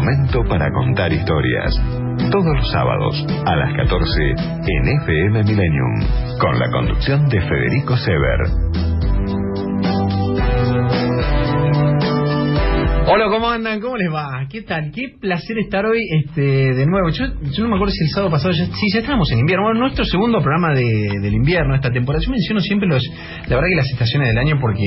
momento para contar historias. Todos los sábados a las 14 en FM Millennium, con la conducción de Federico Sever. Hola, ¿cómo andan? ¿Cómo les va? ¿Qué tal? Qué placer estar hoy este, de nuevo. Yo, yo no me acuerdo si el sábado pasado, ya, sí, ya estábamos en invierno. Bueno, nuestro segundo programa de, del invierno, esta temporada. Yo menciono siempre los, la verdad que las estaciones del año porque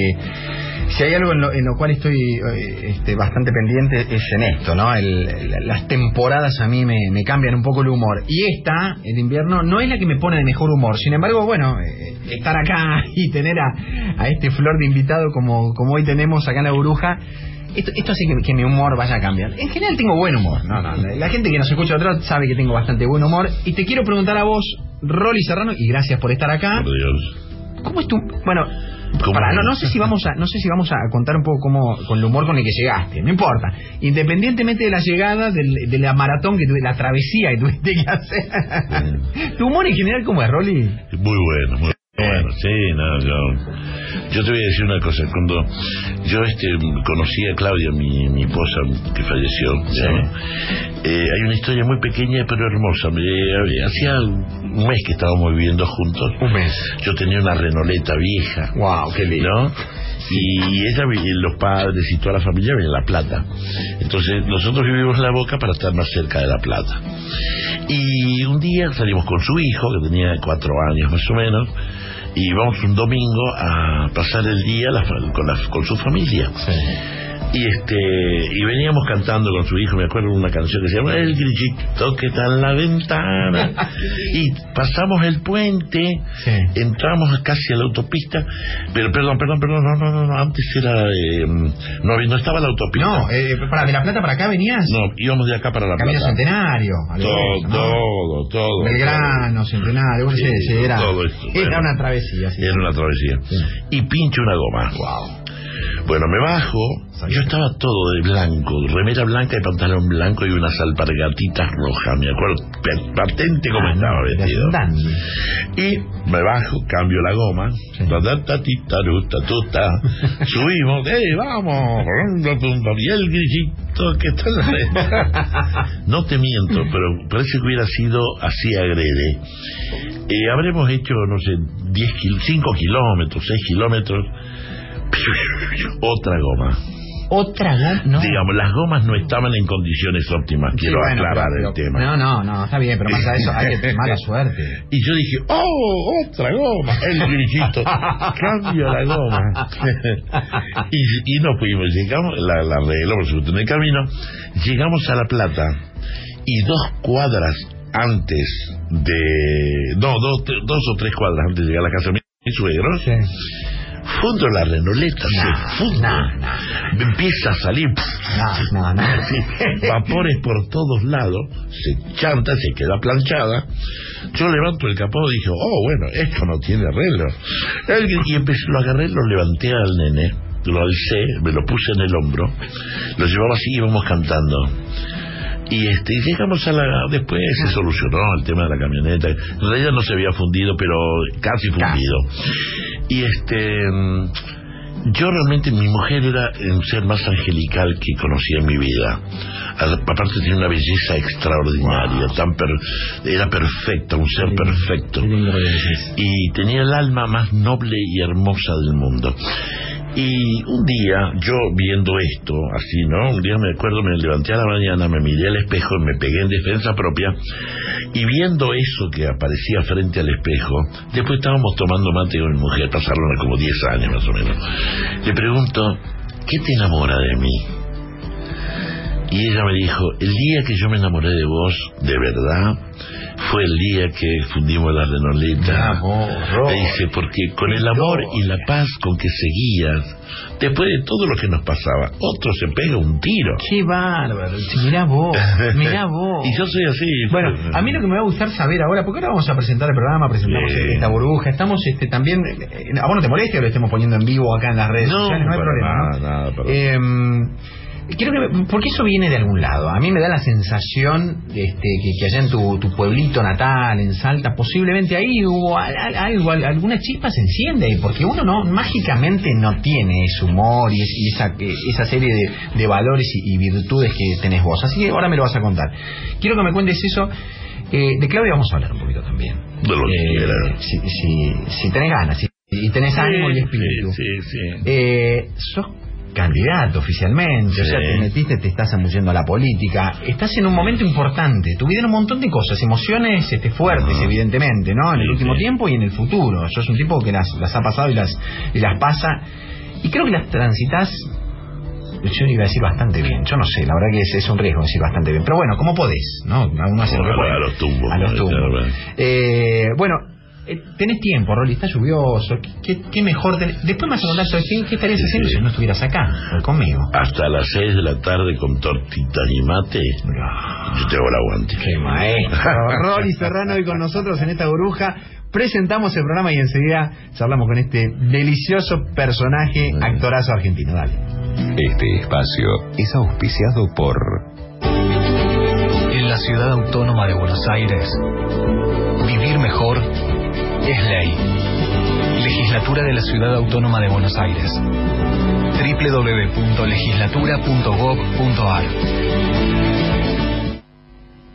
si hay algo en lo, en lo cual estoy eh, este, bastante pendiente es en esto, ¿no? El, el- las temporadas a mí me, cambian un poco el humor. Y esta, el invierno, no es la que me pone de mejor humor. Sin embargo, bueno, eh, estar acá y tener a, a este flor de invitado como, como hoy tenemos acá en la burbuja. Esto, esto hace que, que mi humor vaya a cambiar. En general tengo buen humor. No, no, la gente que nos escucha lado sabe que tengo bastante buen humor. Y te quiero preguntar a vos, Rolly Serrano, y gracias por estar acá. Por Dios. ¿Cómo es tu...? Bueno, pará, no, no sé si vamos a no sé si vamos a contar un poco cómo con el humor con el que llegaste. No importa. Independientemente de la llegada, del- de la maratón que tuve, la travesía que tuviste que hacer. ¿Tu humor en general cómo es, Rolly? Muy bueno, muy bueno. Sí, no, yo, yo te voy a decir una cosa. Cuando yo este conocí a Claudia, mi, mi esposa que falleció, eh, hay una historia muy pequeña pero hermosa. Me- hacía un mes que estábamos viviendo juntos. Un mes. Yo tenía una renoleta vieja. Wow, qué lindo. ¿no? Y ella, los padres y toda la familia viven en La Plata. Entonces nosotros vivimos en La Boca para estar más cerca de La Plata. Y un día salimos con su hijo, que tenía cuatro años más o menos, y vamos un domingo a pasar el día con, la- con su familia. Y este y veníamos cantando con su hijo, me acuerdo una canción que se llama El grillito que está en la ventana. y pasamos el puente, Sí. entramos casi a la autopista, pero perdón, perdón, perdón, no, no, no, no, antes era eh, no, no estaba la autopista. No, eh, para de La Plata para acá venías. No, íbamos de acá para la Camino Plata. Centenario. Todo, eso, ¿no? todo, todo. Belgrano, Centenario, Sí, era, todo esto, era bueno. una travesía. sí. Era una travesía. Sí. Y pincho una goma. Wow. Bueno, me bajo. Yo estaba todo de blanco, remera blanca y pantalón blanco y unas alpargatitas rojas. Me acuerdo patente como Ah, estaba vestido. Y me bajo, cambio la goma. Sí. Subimos, ¡eh, vamos! Y el grillito que está en la- No te miento, pero parece que hubiera sido así agrede. Eh, habremos hecho, no sé, 10 kil 5 kilómetros, 6 kilómetros. Otra goma. Otra goma, no. Digamos, las gomas no estaban en condiciones óptimas, Sí, quiero bueno, aclarar pero- el pero- tema. No, no, no, está bien, pero más de eso, hay que mala suerte. Y yo dije, oh, otra goma, el grillito, cambio la goma. y, y nos fuimos, llegamos, la, la arregló por supuesto en el camino, llegamos a La Plata y dos cuadras antes de, no, dos, dos o tres cuadras antes de llegar a la casa de mi suegro, Sí. Fundo la renoleta, No, se no. empieza a salir. Sí, vapores por todos lados, se chanta, se queda planchada. Yo levanto el capó y dije, oh, bueno, esto no tiene arreglo. Y empecé, lo agarré, lo levanté al nene, lo alcé, me lo puse en el hombro, lo llevaba así y íbamos cantando. Y este, llegamos a la. Después se solucionó el tema de la camioneta. En realidad no se había fundido, pero casi fundido. Y este. mm, Yo realmente, mi mujer era un ser más angelical que conocí en mi vida. Aparte tenía una belleza extraordinaria, tan per- era perfecta, un ser perfecto. Y tenía el alma más noble y hermosa del mundo. Y un día, yo viendo esto, así, ¿no? Un día me acuerdo, me levanté a la mañana, me miré al espejo, me pegué en defensa propia, y viendo eso que aparecía frente al espejo, después estábamos tomando mate con mi mujer, pasaron como 10 años más o menos. Le pregunto, ¿qué te enamora de mí? Y ella me dijo, el día que yo me enamoré de vos, de verdad, fue el día que fundimos la renoleta. Ro. Me dice, porque con el amor y la paz con que seguías, después de todo lo que nos pasaba, otro se pega un tiro. Qué bárbaro. Mirá vos, mirá vos. Y yo soy así. Bueno, a mí lo que me va a gustar saber ahora, porque ahora vamos a presentar el programa, presentamos esta burbuja, estamos este también, eh, a vos no te molesta que lo estemos poniendo en vivo acá en las redes No, sociales, no hay problema. nada, ¿no? nada, Eh, Quiero que, porque eso viene de algún lado. A mí me da la sensación este, que, que allá en tu, tu pueblito natal, en Salta, posiblemente ahí hubo al- al- algo, al- alguna chispa se enciende porque uno no mágicamente no tiene ese humor y, es- y esa, eh, esa serie de, de valores y, y virtudes que tenés vos. Así que ahora me lo vas a contar. Quiero que me cuentes eso. Eh, de Claudia vamos a hablar un poquito también. De lo que Eh, si, si, si tenés ganas, si, y tenés ánimo y espíritu. Sí. Eh, sos candidato oficialmente, o sea, te metiste, te estás ambullendo a la política, estás en un momento importante, tu vida en un montón de cosas, emociones este, fuertes, evidentemente, ¿no? En el Sí, último sí. tiempo y en el futuro. Sos un tipo que las, las ha pasado y las, y las pasa, y creo que las transitas, yo iba a decir bastante bien, yo no sé, la verdad que es, es un riesgo decir bastante bien, pero bueno, como podés, ¿no? Uno hace lo que Ojalá puede. a los tumbos, A los tumbos. Eh, bueno, eh, tenés tiempo, Rolly, está lluvioso. ¿Qué, qué, qué mejor tenés? Después me vas a contar qué, qué estarías Sí, haciendo sí. si no estuvieras acá, conmigo. Hasta las 6 de la tarde con tortitas y mate, yo te hago el aguante. ¡Qué maestro! Rolly Serrano hoy con nosotros en esta burbuja. Presentamos el programa y enseguida charlamos con este delicioso personaje, actorazo argentino. Dale. Este espacio es auspiciado por En la ciudad autónoma de Buenos Aires, vivir mejor es ley. Legislatura de la Ciudad Autónoma de Buenos Aires. www.legislatura.gov.ar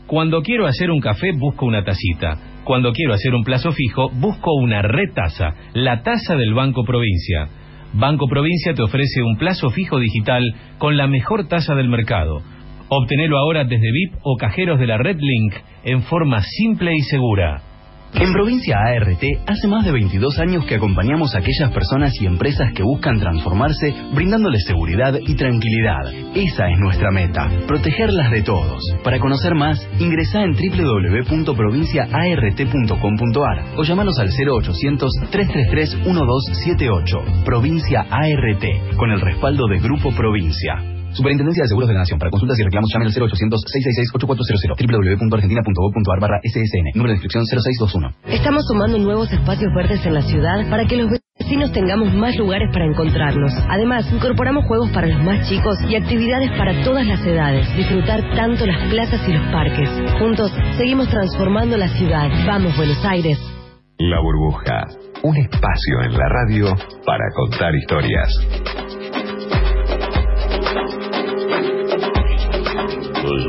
Cuando quiero hacer un café, busco una tacita. Cuando quiero hacer un plazo fijo, busco una retaza, la taza del Banco Provincia. Banco Provincia te ofrece un plazo fijo digital con la mejor tasa del mercado. Obtenelo ahora desde VIP o cajeros de la Red Link en forma simple y segura. En Provincia ART hace más de 22 años que acompañamos a aquellas personas y empresas que buscan transformarse brindándoles seguridad y tranquilidad. Esa es nuestra meta, protegerlas de todos. Para conocer más, ingresa en www.provinciaart.com.ar o llamanos al 0800-333-1278. Provincia ART, con el respaldo de Grupo Provincia. Superintendencia de Seguros de la Nación. Para consultas y reclamos llame al 0800-666-8400 www.argentina.gov.ar barra SSN. Número de inscripción 0621. Estamos sumando nuevos espacios verdes en la ciudad para que los vecinos tengamos más lugares para encontrarnos. Además, incorporamos juegos para los más chicos y actividades para todas las edades. Disfrutar tanto las plazas y los parques. Juntos, seguimos transformando la ciudad. Vamos, Buenos Aires. La Burbuja, un espacio en la radio para contar historias.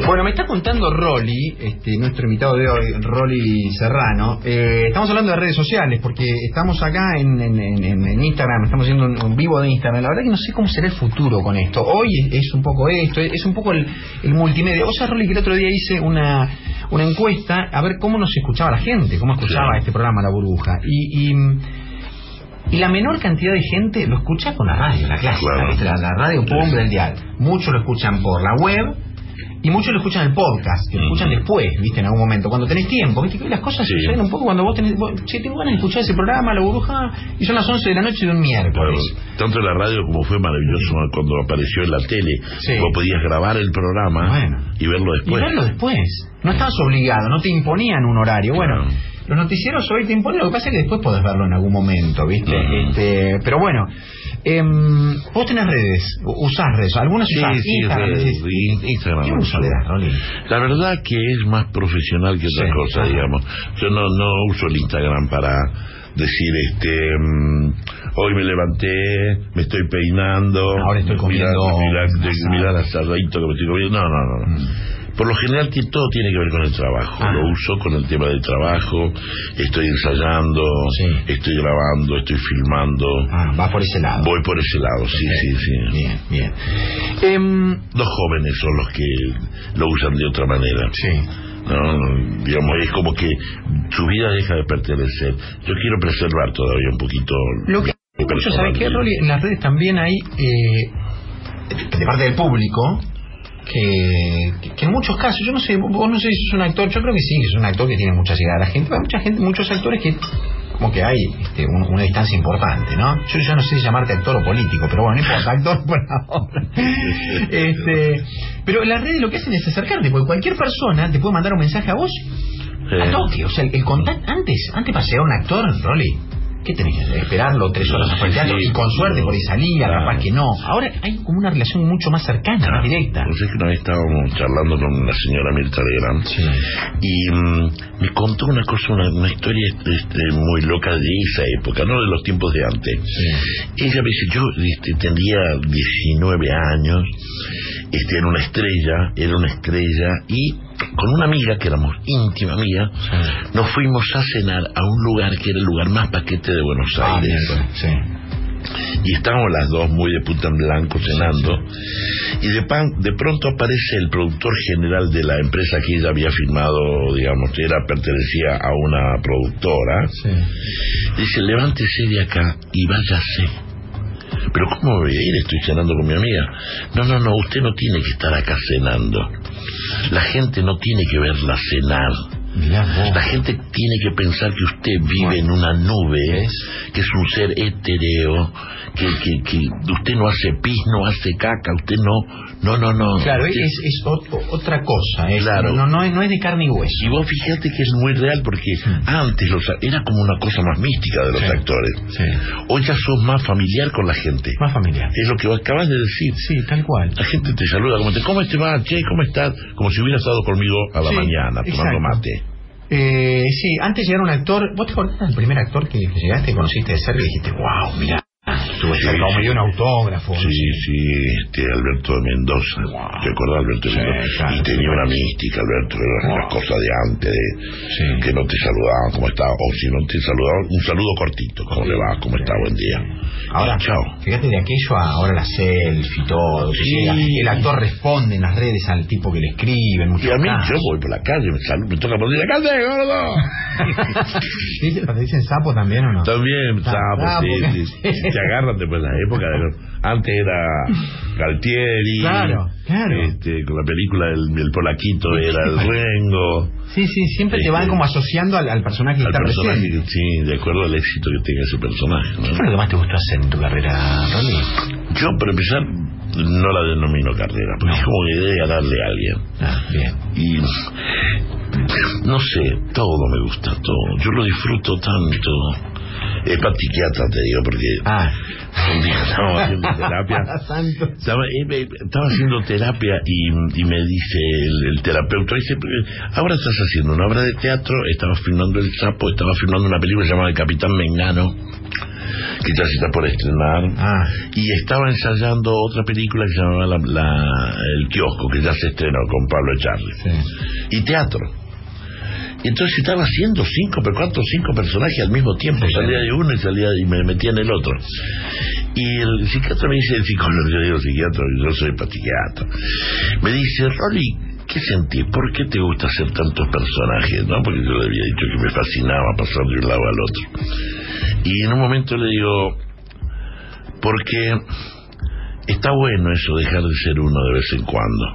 Bueno, me está contando Rolly, este, nuestro invitado de hoy, Rolly Serrano. Eh, estamos hablando de redes sociales, porque estamos acá en, en- en- en Instagram, estamos haciendo un, un vivo de Instagram. La verdad que no sé cómo será el futuro con esto. Hoy es, es un poco esto, es un poco el, el multimedia. Vos sabés, Rolly, que el otro día hice una, una encuesta a ver cómo nos escuchaba la gente, cómo escuchaba Sí. este programa La Burbuja. Y... y y la menor cantidad de gente lo escucha con la radio, la clásica, Claro. la, la radio sí. del dial. Muchos lo escuchan por la web y muchos lo escuchan el podcast, que lo escuchan después, ¿viste? En algún momento, cuando tenés tiempo, ¿viste? Que las cosas Sí. suceden un poco cuando vos tenés. vos, che, tengo ganas de escuchar ese programa, La Burbuja, y son las 11 de la noche de un Claro, miércoles. tanto la radio como fue maravilloso cuando apareció en la tele. Sí. Vos podías grabar el programa Bueno. y verlo Y después. verlo después. No estabas obligado, no te imponían un horario. Bueno, Claro. Los noticieros hoy te imponen, lo que pasa es que después podés verlo en algún momento, ¿viste? Este, pero bueno, em, vos tenés redes, usás redes, algunas Sí, usás sí, Instagram, redes, Instagram, ¿Qué uso le das, Rolly? La verdad que es más profesional que otra Sí. cosa, digamos. Yo no, no uso el Instagram para decir, este, mm, hoy me levanté, me estoy peinando. Ahora estoy comiendo asado. mirá el asadito que me estoy comiendo. No, no, no. no. Por lo general todo tiene que ver con el trabajo. Ah. Lo uso con el tema del trabajo, estoy ensayando, Sí. estoy grabando, estoy filmando. Ah, va por ese lado. Voy por ese lado, sí, sí, sí. Bien, bien. Em, Los jóvenes son los que lo usan de otra manera. sí. ¿no? Digamos, es como que su vida deja de pertenecer. Yo quiero preservar todavía un poquito. Lo que mucho, ¿sabes qué. Rolly? En las redes también hay, eh, de parte del público, que, que- que en muchos casos, yo no sé, vos no sé si sos un actor, yo creo que sí, que sos un actor que tiene mucha llegada a la gente, hay mucha gente, muchos actores que como que hay este, un- una distancia importante, ¿no? Yo ya no sé si llamarte actor o político, pero bueno, no importa, actor por ahora. este, pero las redes lo que hacen es acercarte, porque cualquier persona te puede mandar un mensaje a vos a toque, o sea, el, el contacto, antes, antes para a un actor, Rolly, ¿qué tenés que hacer? Esperarlo tres horas afuera del teatro y con suerte por ahí salía, claro. capaz que no. Ahora hay como una relación mucho más cercana, más directa. Entonces que una vez estábamos charlando con la señora Mirta Legrand Sí. y mm, me contó una cosa, una, una historia este, muy loca de esa época, no de los tiempos de antes. Ella me dice, yo este, tendría 19 años, este, era una estrella, era una estrella, y con una amiga, que éramos íntima amiga, nos fuimos a cenar a un lugar que era el lugar más paquete de Buenos Ah, Aires. sí. Y estábamos las dos muy de puta en blanco cenando. Y de, pan- de pronto aparece el productor general de la empresa que ella había firmado, digamos, que era, pertenecía a una productora. Sí. Dice, levántese de acá y váyase. Pero ¿cómo voy a ir? Estoy cenando con mi amiga. No, no, no, usted no tiene que estar acá cenando. La gente no tiene que verla cenar. La gente tiene que pensar que usted vive en una nube, que es un ser etéreo, que, que, que usted no hace pis, no hace caca, usted no, no, no, no. Claro, Usted- es, es ot- otra cosa. es- Claro. No, no, es, no es de carne y hueso. Y vos fíjate que es muy real porque antes los, era como una cosa más mística de los Sí. actores. Sí. Hoy ya sos más familiar con la gente. Más familiar. Es lo que vos acabas de decir. Sí, tal cual. La gente te saluda como te, ¿cómo te va? Che, ¿cómo estás? Como si hubiera estado conmigo a la Sí, mañana tomando exacto. mate. Eh, sí, antes de llegar un actor, ¿vos te acordás del primer actor que, llegaste y conociste de cerca y dijiste, wow, mira, estuve Sí, sí. dio un autógrafo? Sí, sí, este Alberto de Mendoza. Wow. ¿Te acordás, Alberto de Mendoza? claro, y tenía una mística, Alberto, era Wow. una cosa de antes, de- que no te saludaban, ¿cómo está? O si no te saludaban, un saludo cortito, ¿cómo le va? ¿Cómo está? Buen día. Ahora, Y chao. fíjate de aquello a ahora la selfie, todo. que el actor responde en las redes al tipo que le escribe. en Y a mí, casos. yo voy por la calle, me, saludo, me toca por la calle, gordo. ¿Te dicen sapo también o no? También, sapo, ah, sí, sí. Se agarran después de la época. de- antes era Galtieri. Claro, claro. Este, con la película del el Polaquito era el Rengo. Sí, sí, siempre te van Este, como asociando al, al personaje que al está personaje, presente. sí, de acuerdo al éxito que tenga ese personaje. ¿no? ¿Qué fue lo que más te gustó hacer en tu carrera, Rolly? Yo, para empezar, no la denomino carrera, porque es como que debe ganarle a alguien. Ah, bien. Y no sé, todo me gusta, todo. Yo lo disfruto tanto. Es para psiquiatra, te digo, porque Ah. un día estaba haciendo terapia. Estaba, eh, eh, estaba haciendo terapia y, y me dice el, el terapeuta, dice, ahora estás haciendo una obra de teatro, estaba filmando El Sapo, estaba filmando una película llamada El Capitán Mengano, que ya se está por estrenar, Ah, y estaba ensayando otra película que se llamaba la, la- El Kiosco, que ya se estrenó con Pablo Echarri, sí. y teatro. Y entonces estaba haciendo cinco, pero cuántos cinco personajes al mismo tiempo, salía de uno y salía y me metía en el otro. Y el psiquiatra me dice, el psicólogo, yo digo psiquiatra, yo soy pa- psiquiatra. Me dice, Rolly, ¿qué sentís? ¿Por qué te gusta hacer tantos personajes? ¿No? Porque yo le había dicho que me fascinaba pasar de un lado al otro. Y en un momento le digo, porque está bueno eso, dejar de ser uno de vez en cuando.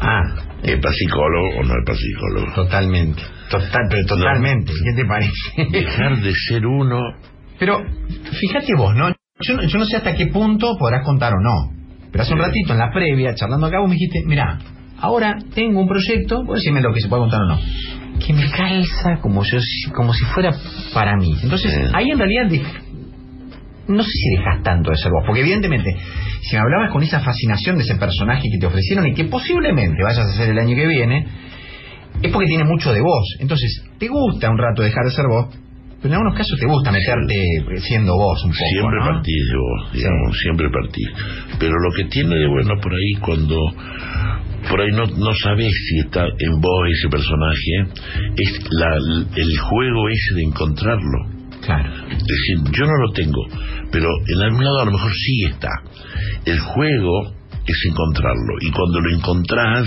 Ah, ¿Es para psicólogo o no es para psicólogo? totalmente. Total, pero totalmente. ¿Qué te parece? Dejar de ser uno Pero fíjate vos, ¿no? Yo, no- yo no sé hasta qué punto podrás contar o no. Pero hace un ratito, en la previa, charlando acá, vos me dijiste, mira, ahora tengo un proyecto, vos decime lo que se puede contar o no, que me calza como yo como si fuera para mí. Entonces, ahí en realidad no sé si dejas tanto de ser vos, porque evidentemente, si me hablabas con esa fascinación de ese personaje que te ofrecieron y que posiblemente vayas a hacer el año que viene, es porque tiene mucho de vos. Entonces, te gusta un rato dejar de ser vos, pero en algunos casos te gusta meterte siendo vos un poco. siempre ¿no? partís de vos, digamos, siempre partís. Pero lo que tiene de bueno por ahí cuando por ahí no, no sabes si está en vos ese personaje, es la, el juego ese de encontrarlo. Claro. Es decir, yo no lo tengo, pero en algún lado a lo mejor sí está. El juego es encontrarlo. Y cuando lo encontrás,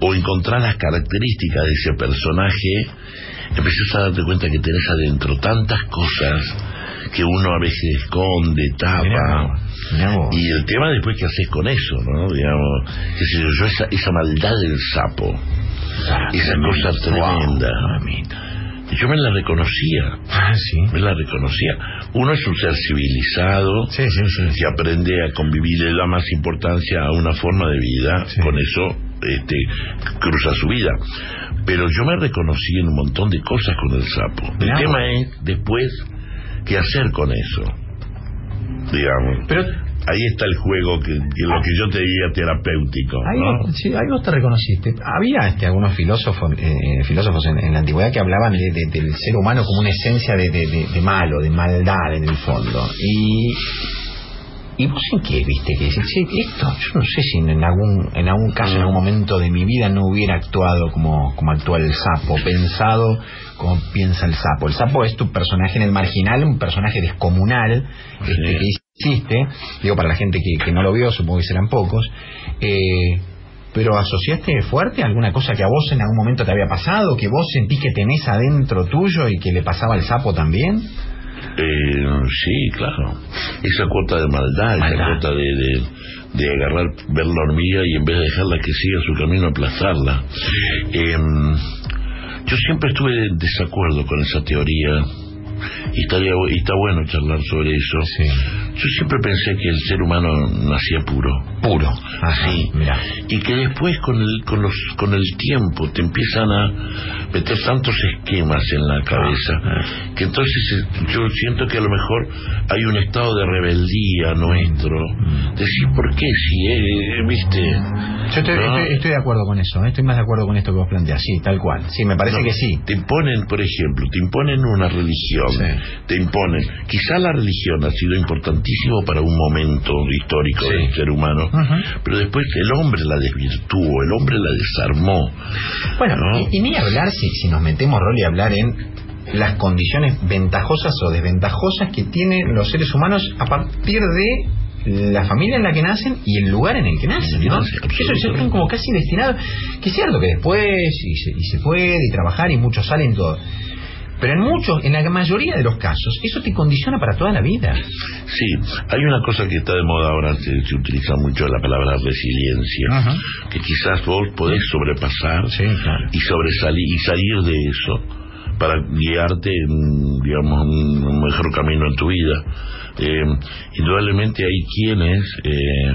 o encontrás las características de ese personaje, empezás a darte cuenta que tenés adentro tantas cosas que uno a veces esconde, tapa. mirá. Y el tema después que haces con eso, ¿no? Digamos, qué sé yo, esa, esa maldad del sapo, Ah, esa cosa tremenda. mamita. Yo me la reconocía. Ah, sí. Me la reconocía. Uno es un ser civilizado Sí, que aprende a convivir, le da más importancia a una forma de vida, con eso este, cruza su vida. Pero yo me reconocí en un montón de cosas con el sapo. El tema es después qué hacer con eso. Digamos. Pero Ahí está el juego que, que lo que yo te diría terapéutico. Ahí, vos- sí, ahí vos te reconociste. Había este, algunos filósofos, eh, filósofos en, en la antigüedad que hablaban de- de- del ser humano como una esencia de, de- malo, de maldad en el fondo. Y, y vos en qué viste que "Che, esto, yo no sé si en algún, en algún caso, en algún momento de mi vida no hubiera actuado como, como actúa el sapo, pensado como piensa el sapo. El sapo es tu personaje en el marginal, un personaje descomunal este, que existe, digo para la gente que, que no lo vio, supongo que serán pocos, eh, pero asociaste fuerte alguna cosa que a vos en algún momento te había pasado, que vos sentís que tenés adentro tuyo y que le pasaba al sapo también. Eh, sí, claro. Esa cuota de maldad, esa cuota de, de, de agarrar, ver la hormiga y en vez de dejarla que siga su camino, aplastarla. Em, yo siempre estuve en desacuerdo con esa teoría y, estaría, y está bueno charlar sobre eso. Yo siempre pensé que el ser humano nacía puro. Puro. Así. Mira. Y que después con el, con, los, con el tiempo te empiezan a meter tantos esquemas en la cabeza Ah, que entonces eh, yo siento que a lo mejor hay un estado de rebeldía nuestro. Mm. Decir, ¿por qué? Si, eh, viste. Yo estoy, ¿no? estoy- estoy de acuerdo con eso, ¿eh? estoy más de acuerdo con esto que vos planteás, sí, tal cual. Sí, me parece No, que sí. Te imponen, por ejemplo, te imponen una religión, Sí. te imponen. Quizá la religión ha sido importantísimo para un momento histórico Sí. del ser humano, pero después el hombre la desvirtuó, el hombre la desarmó. Bueno, ¿no? y, y ni hablar si, si nos metemos rol y hablar en las condiciones ventajosas o desventajosas que tienen los seres humanos a partir de la familia en la que nacen y el lugar en el que nacen, ¿no? Eso ya están como casi destinados. Que es cierto que después y se, y se puede y trabajar y muchos salen todo. Pero en muchos, en la mayoría de los casos, eso te condiciona para toda la vida. Sí, hay una cosa que está de moda ahora, se, se utiliza mucho la palabra resiliencia, Ajá. que quizás vos podés sobrepasar Sí, claro. y sobresalir y salir de eso para guiarte en, digamos, un, un mejor camino en tu vida. Eh, indudablemente hay quienes eh,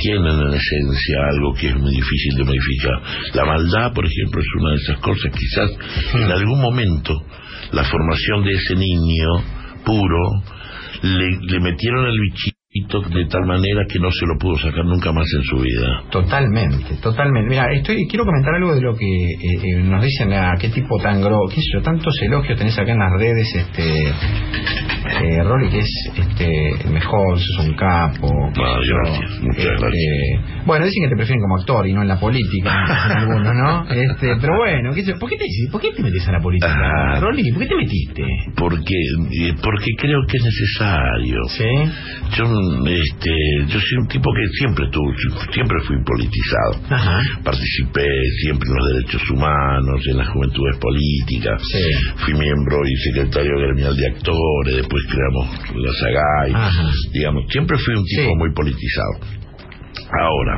tienen en esencia algo que es muy difícil de modificar. La maldad, por ejemplo, es una de esas cosas. Quizás en algún momento la formación de ese niño puro le, le metieron el bichito de tal manera que no se lo pudo sacar nunca más en su vida. Totalmente, totalmente. Mira, estoy, quiero comentar algo de lo que eh, eh, nos dicen, a qué tipo tan gro, qué sé yo, tantos elogios tenés acá en las redes, este, eh, Rolly, que es este, mejor, sos un capo. Ah, gracias, muchas Este, gracias. Bueno, dicen que te prefieren como actor y no en la política, algunos, ¿no? Este, pero bueno, qué sé ¿por qué te, por qué te metes a la política, Ah. Rolly? ¿Por qué te metiste? Porque, eh, porque creo que es necesario. ¿Sí? Yo, mm, este, yo soy un tipo que siempre estuvo, siempre fui politizado. Ajá. Participé siempre en los derechos humanos, en las juventudes políticas. Sí. Fui miembro y secretario gremial de actores, después creamos la SAGAI. Ajá. Digamos, siempre fui un tipo Sí. muy politizado. Ahora,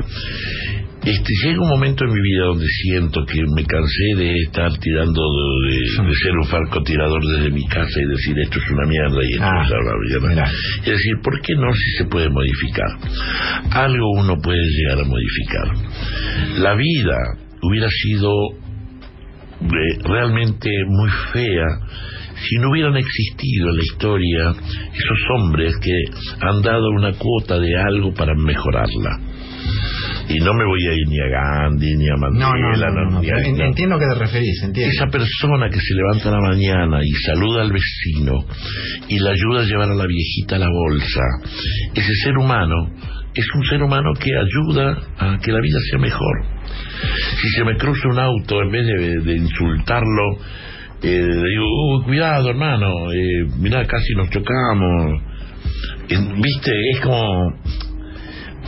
este, llega un momento en mi vida donde siento que me cansé de estar tirando, de, de- de ser un francotirador desde mi casa y decir esto es una mierda y esto Ah, es una mierda. Es decir, ¿por qué no si se puede modificar? Algo uno puede llegar a modificar. La vida hubiera sido eh, realmente muy fea si no hubieran existido en la historia esos hombres que han dado una cuota de algo para mejorarla. Y no me voy a ir ni a Gandhi, ni a Mandela, no, no, no, ni a- entiendo a qué te referís, entiendo. Esa persona que se levanta a la mañana y saluda al vecino y le ayuda a llevar a la viejita a la bolsa, ese ser humano es un ser humano que ayuda a que la vida sea mejor. Si se me cruza un auto, en vez de, de insultarlo, eh, le digo, "Uy, cuidado hermano, eh, mirá, casi nos chocamos. Eh, Viste, es como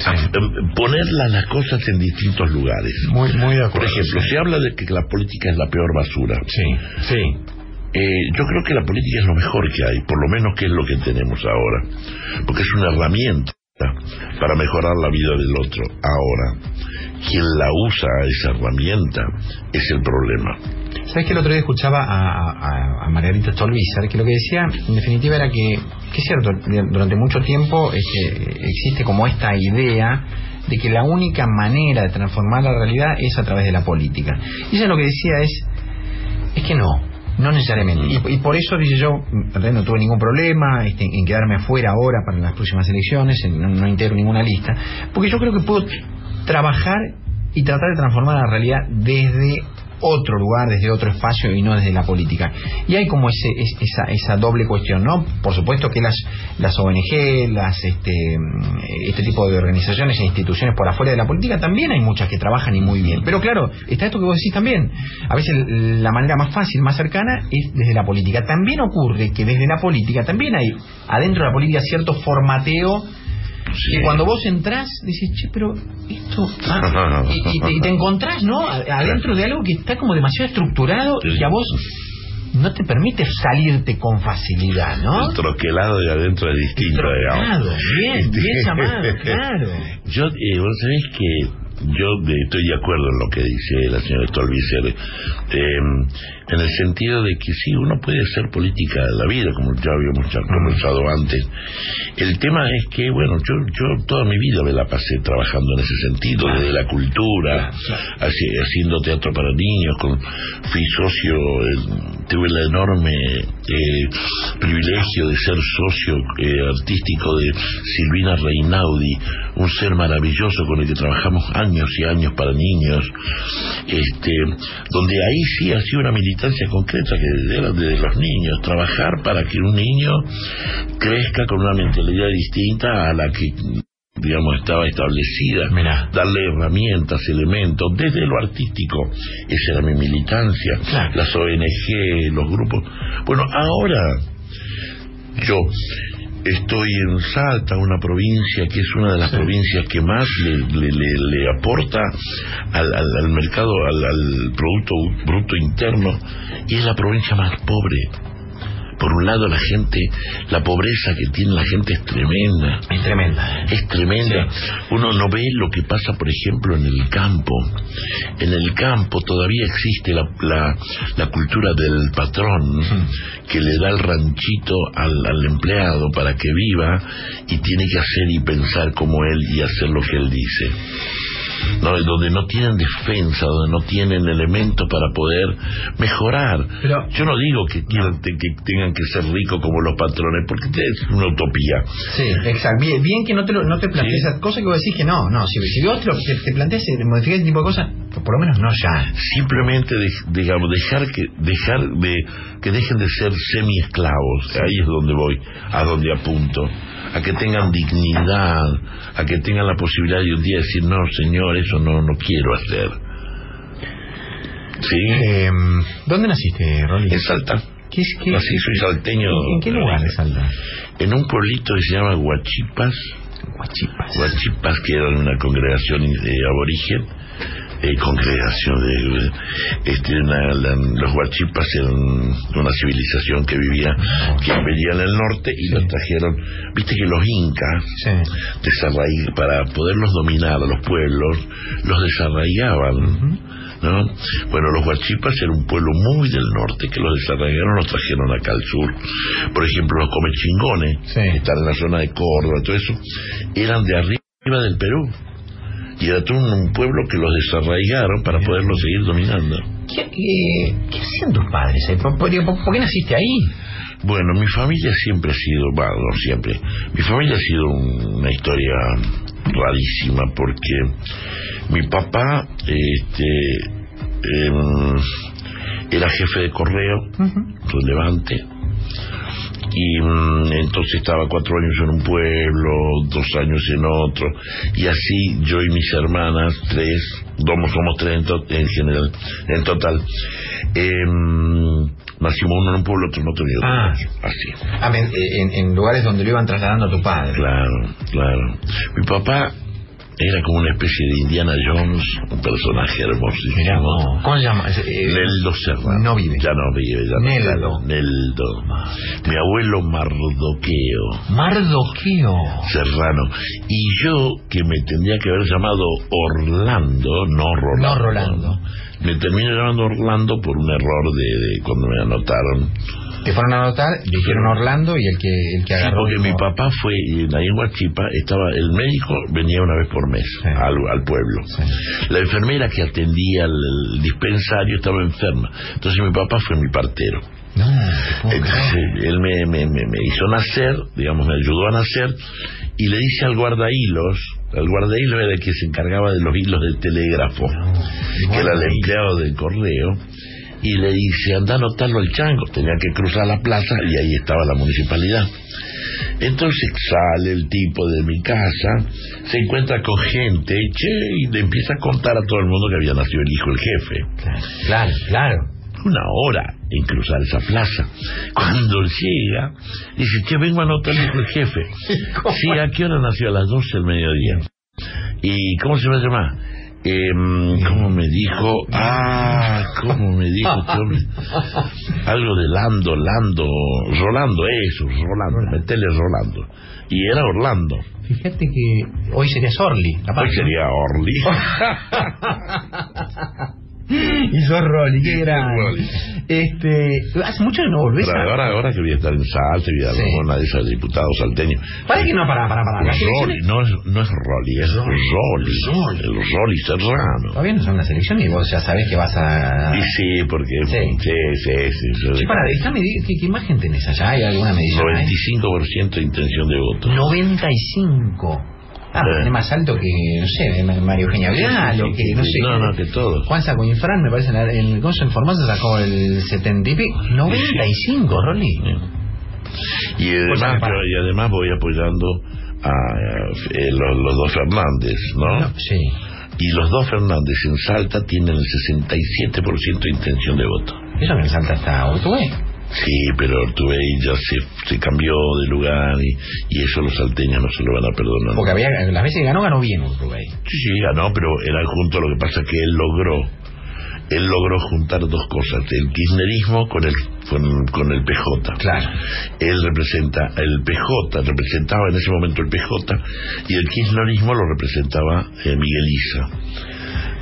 a- em, ponerlas las cosas en distintos lugares. Muy, muy de acuerdo. Por ejemplo, sí. se habla de que la política es la peor basura. Sí, sí. Eh, yo creo que la política es lo mejor que hay, por lo menos que es lo que tenemos ahora, porque es una herramienta para mejorar la vida del otro. Ahora, quien la usa esa herramienta es el problema. ¿Sabes que el otro día escuchaba a, a, a Margarita Stolbizer que lo que decía en definitiva era que, que es cierto, durante mucho tiempo este, existe como esta idea de que la única manera de transformar la realidad es a través de la política. Y ella lo que decía es, es que no, No necesariamente. Y, por eso, dice yo, no tuve ningún problema este, en quedarme afuera ahora para las próximas elecciones, en- no, no integro ninguna lista, porque yo creo que puedo trabajar y tratar de transformar la realidad desde otro lugar, desde otro espacio y no desde la política. Y hay como ese, es- esa, esa doble cuestión, ¿no? Por supuesto que las, las ONG, las, este, mm, este tipo de organizaciones e instituciones por afuera de la política, también hay muchas que trabajan y muy bien. Pero claro, está esto que vos decís también. A veces la manera más fácil, más cercana, es desde la política. También ocurre que desde la política también hay adentro de la política cierto formateo que cuando vos entrás, dices, che, pero esto... ah", y, y te, y te encontrás, ¿no? Adentro de algo que está como demasiado estructurado y que a vos no te permite salirte con facilidad, ¿no? El troquelado de adentro es distinto, Troquelado, digamos. bien, bien llamado, claro. Yo, eh, vos sabés que yo eh, estoy de acuerdo en lo que dice la señora Stolbizer, eh, en el sentido de que sí, uno puede hacer política de la vida, como ya habíamos conversado antes. El tema es que, bueno, yo, yo toda mi vida me la pasé trabajando en ese sentido, desde la cultura, haci- haciendo teatro para niños, con, fui socio, eh, tuve el enorme eh, privilegio de ser socio eh, artístico de Silvina Reinaudi, un ser maravilloso con el que trabajamos años y años para niños, este, donde ahí sí hacía una militancia concreta que era de los niños, trabajar para que un niño crezca con una mentalidad distinta a la que digamos estaba establecida Mirá. darle herramientas, elementos, desde lo artístico, esa era mi militancia, Claro. las ONG, los grupos. Bueno, ahora yo estoy en Salta, una provincia que es una de las provincias que más le, le- le- le aporta al, al- al mercado, al, al Producto Bruto Interno, y es la provincia más pobre. Por un lado, la gente, la pobreza que tiene la gente es tremenda. Es tremenda. Es tremenda. Uno no ve lo que pasa, por ejemplo, en el campo. En el campo todavía existe la, la, la cultura del patrón que le da el ranchito al, al empleado para que viva y tiene que hacer y pensar como él y hacer lo que él dice. ¿No? donde no tienen defensa, donde no tienen elementos para poder mejorar. Pero- Yo no digo que, quieran, que tengan que ser ricos como los patrones, porque es una utopía. Sí, exacto. Bien, bien que no te, lo, no te plantees Sí. esa cosa que vos decís que no, no. Si, si vos te, lo- te, te planteas de modificar ese tipo de cosas, por lo menos no ya. simplemente de- digamos dejar que dejar de que dejen de ser semi esclavos ahí es donde voy a donde apunto a que tengan dignidad a que tengan la posibilidad de un día decir no señor eso no no quiero hacer sí Eh, ¿Dónde naciste, Rolly? en Salta ¿Qué es, qué, así soy salteño ¿En qué lugar de Salta? en un pueblito que se llama Huachipas Guachipas. Huachipas, que era una congregación eh, aborigen, eh, congregación de... Este, una- la- los Huachipas eran una civilización que vivía, que venía en el norte y los trajeron... Viste que los incas, Sí. para poderlos dominar a los pueblos, los desarraigaban. ¿no? Bueno, los huachipas eran un pueblo muy del norte que los desarraigaron, los trajeron acá al sur. Por ejemplo, los comechingones, Sí. que están en la zona de Córdoba, todo eso, eran de arriba del Perú. Y era todo un, pueblo que los desarraigaron para poderlos seguir dominando. ¿Qué, eh, ¿Qué hacían tus padres? ¿Por, por- por- por qué naciste ahí? Bueno, mi familia siempre ha sido, bueno, no siempre, mi familia ha sido un- una historia rarísima porque mi papá este, em, era jefe de correo, relevante, y mm, entonces estaba cuatro años en un pueblo, dos años en otro, y así yo y mis hermanas, tres, somos, somos tres en, to- en general, en total, em, nacimos uno en un pueblo, otro en otro y otro en Ah. otro, así. Ah, eh, en, en lugares donde lo iban trasladando a tu padre. Claro, claro. Mi papá era como una especie de Indiana Jones, un personaje hermosísimo. Mirá, vos. ¿cómo se llama? Eh, Neldo Serrano. no vive. Ya no vive, ya no Neldo. está. Neldo. Mi abuelo Mardoqueo Mardoqueo. Serrano. Y yo, que me tendría que haber llamado Orlando, no Rolando. No Rolando. Me terminé llamando Orlando por un error de, de cuando me anotaron. Te fueron a anotar, dijeron Orlando y el que, el que Sí, agarró. porque mi papá fue, ahí en Huachipa, estaba, el médico venía una vez por mes Sí. al, al pueblo. Sí. La enfermera que atendía el, el dispensario estaba enferma. Entonces mi papá fue mi partero. No, Entonces él me, me, me, me hizo nacer, digamos, me ayudó a nacer, y le dice al guardahilos, el guardahilos era el que se encargaba de los hilos del telégrafo, que era el empleado del correo, y le dice, anda a anotarlo al chango, tenía que cruzar la plaza y ahí estaba la municipalidad. Entonces sale el tipo de mi casa, se encuentra con gente, che, y le empieza a contar a todo el mundo que había nacido el hijo del jefe Claro, claro. Una hora en cruzar esa plaza. Cuando llega, dice, che, vengo a anotar dijo el jefe. Sí, ¿a qué hora nació? A las 12 del mediodía. ¿Y cómo se va a llamar? Em, ¿Cómo me dijo? Ah, ¿cómo me dijo este hombre? Algo de Lando, Lando, Rolando, eso, Rolando, metele Rolando. Y era Orlando. Fíjate que hoy sería Sorli. Hoy sería Orly. Sos Rolly, qué grande. Este, hace mucho que no volvés a... ahora, ahora que voy a estar en Salta, voy a Sí. dar una de esas diputados salteños. Para que no, para, para, para. Rolly, no es, no es Rolly, es Rolly. El Rolly Serrano. todavía no son las elecciones y vos ya sabés que vas a... Y sí, porque. Sí. Sí, sí, sí. sí, Sí, para, déjame, ¿qué, ¿qué imagen tenés allá? ¿Hay alguna medición? ahí? 95% de intención de voto. 95. Ah, Eh. más alto que, no sé, Mario Eugenia Vidal, o que, no sé. No, no, que todos. Juan sacó Infran, me parece, en, la- en, ¿cómo se en Formosa sacó el 70 y pico. 95, Rolly. Y Pues, además, para. yo- y además voy apoyando a eh, los, los dos Fernández, ¿no? No, sí. Y los dos Fernández en Salta tienen el 67% de intención de voto. Eso me salta hasta Ortubé. Sí, pero Ortubey ya se, se cambió de lugar y, y eso los salteños no se lo van a perdonar. Porque había, las veces que ganó, ganó bien Ortubé. Sí, sí, ganó, pero era junto. Lo que pasa es que él logró, él logró juntar dos cosas: el kirchnerismo con el con, con el PJ. Claro. Él representa, el PJ representaba en ese momento el PJ y el kirchnerismo lo representaba eh, Miguel Isa.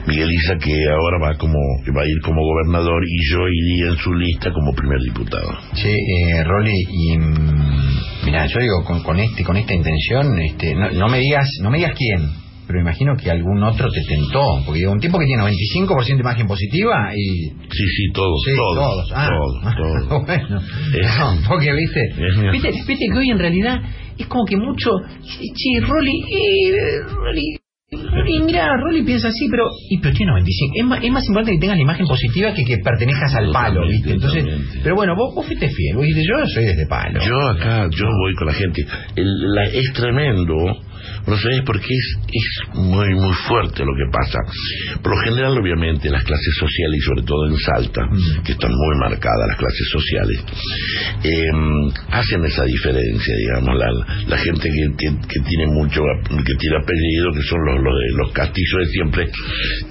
Miguel Isa que ahora va como va a ir como gobernador y yo iría en su lista como primer diputado. Che, eh, Rolly, y mm, mira, yo digo con, con este, con esta intención, este, no, no me digas, no me digas quién, pero imagino que algún otro te tentó, porque digo, un tipo que tiene 95% de imagen positiva y Sí, sí, todos, sí, todos, Ah, todos, todos. bueno, Es- no, porque viste, Es viste, viste que hoy en realidad es como que mucho, che, Rolly, eh, Rolly. Rolly, mira, Rolly piensa así, pero y pero tiene 95. Es más, es más importante que tengas la imagen positiva que que pertenezcas al palo, ¿viste? Entonces, pero bueno, vos, vos fuiste fiel. Vos dijiste, yo soy desde palo. Yo acá, yo voy con la gente. El- la- es tremendo, no sé, porque es, es muy, muy fuerte lo que pasa. Por lo general, obviamente, las clases sociales, y sobre todo en Salta, Mm. que están muy marcadas las clases sociales, eh, hacen esa diferencia, digamos, la, la gente que, que- que tiene mucho, que tiene apellido, que son los, los, de- los castillos de siempre,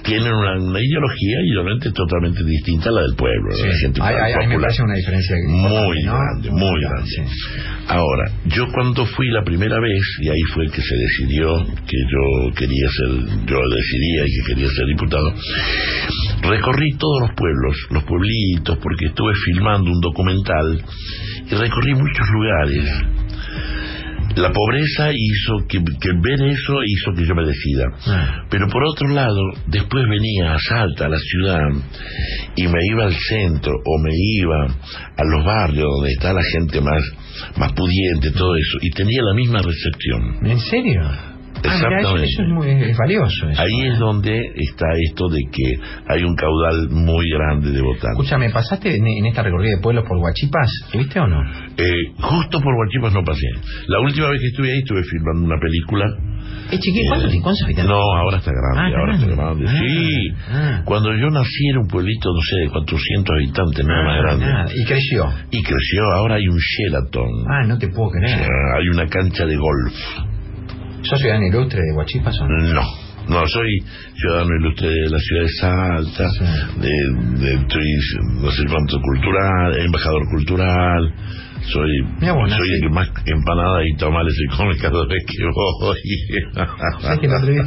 tienen una, una ideología y obviamente totalmente distinta a la del pueblo, Sí. la gente me parece una diferencia muy grande, muy grande. Sí. Ahora, yo cuando fui la primera vez, y ahí fue que se decidió que yo quería ser, yo decidía y que quería ser diputado, recorrí todos los pueblos, los pueblitos, porque estuve filmando un documental y recorrí muchos lugares. La pobreza hizo que, que ver eso hizo que yo me decida. Ah. Pero por otro lado, después venía a Salta, a la ciudad, y me iba al centro o me iba a los barrios donde está la gente más, más pudiente, todo eso, y tenía la misma recepción. ¿En serio? Ah, mirá, eso, Exactamente. eso es muy es valioso. eso. Ahí es donde está esto de que hay un caudal muy grande de votantes. Escúchame, ¿pasaste en, en esta recorrida de pueblos por Guachipas? ¿Tuviste o no? Eh, justo por Guachipas no pasé. La última vez que estuve ahí estuve filmando una película. Eh, chiquito, ¿cuánto Eh, cuántos habitantes? No, ahora está grande, Ah, ahora está grande. grande. Ah, sí. ah. Cuando yo nací era un pueblito, no sé, de 400 habitantes, nada más Ah, grande. nada. Y creció. Y creció, ahora hay un Sheraton. Ah, no te puedo creer. Ah, Hay una cancha de golf. ¿Sos ciudadano ilustre de Guachipas o no? No, soy ciudadano ilustre de la ciudad de Salta, Sí. de, de estoy, no sé cuánto cultural, embajador cultural. Soy, vos, soy el que más empanadas y tamales se come cada vez que voy. ¿Sabes que el otro día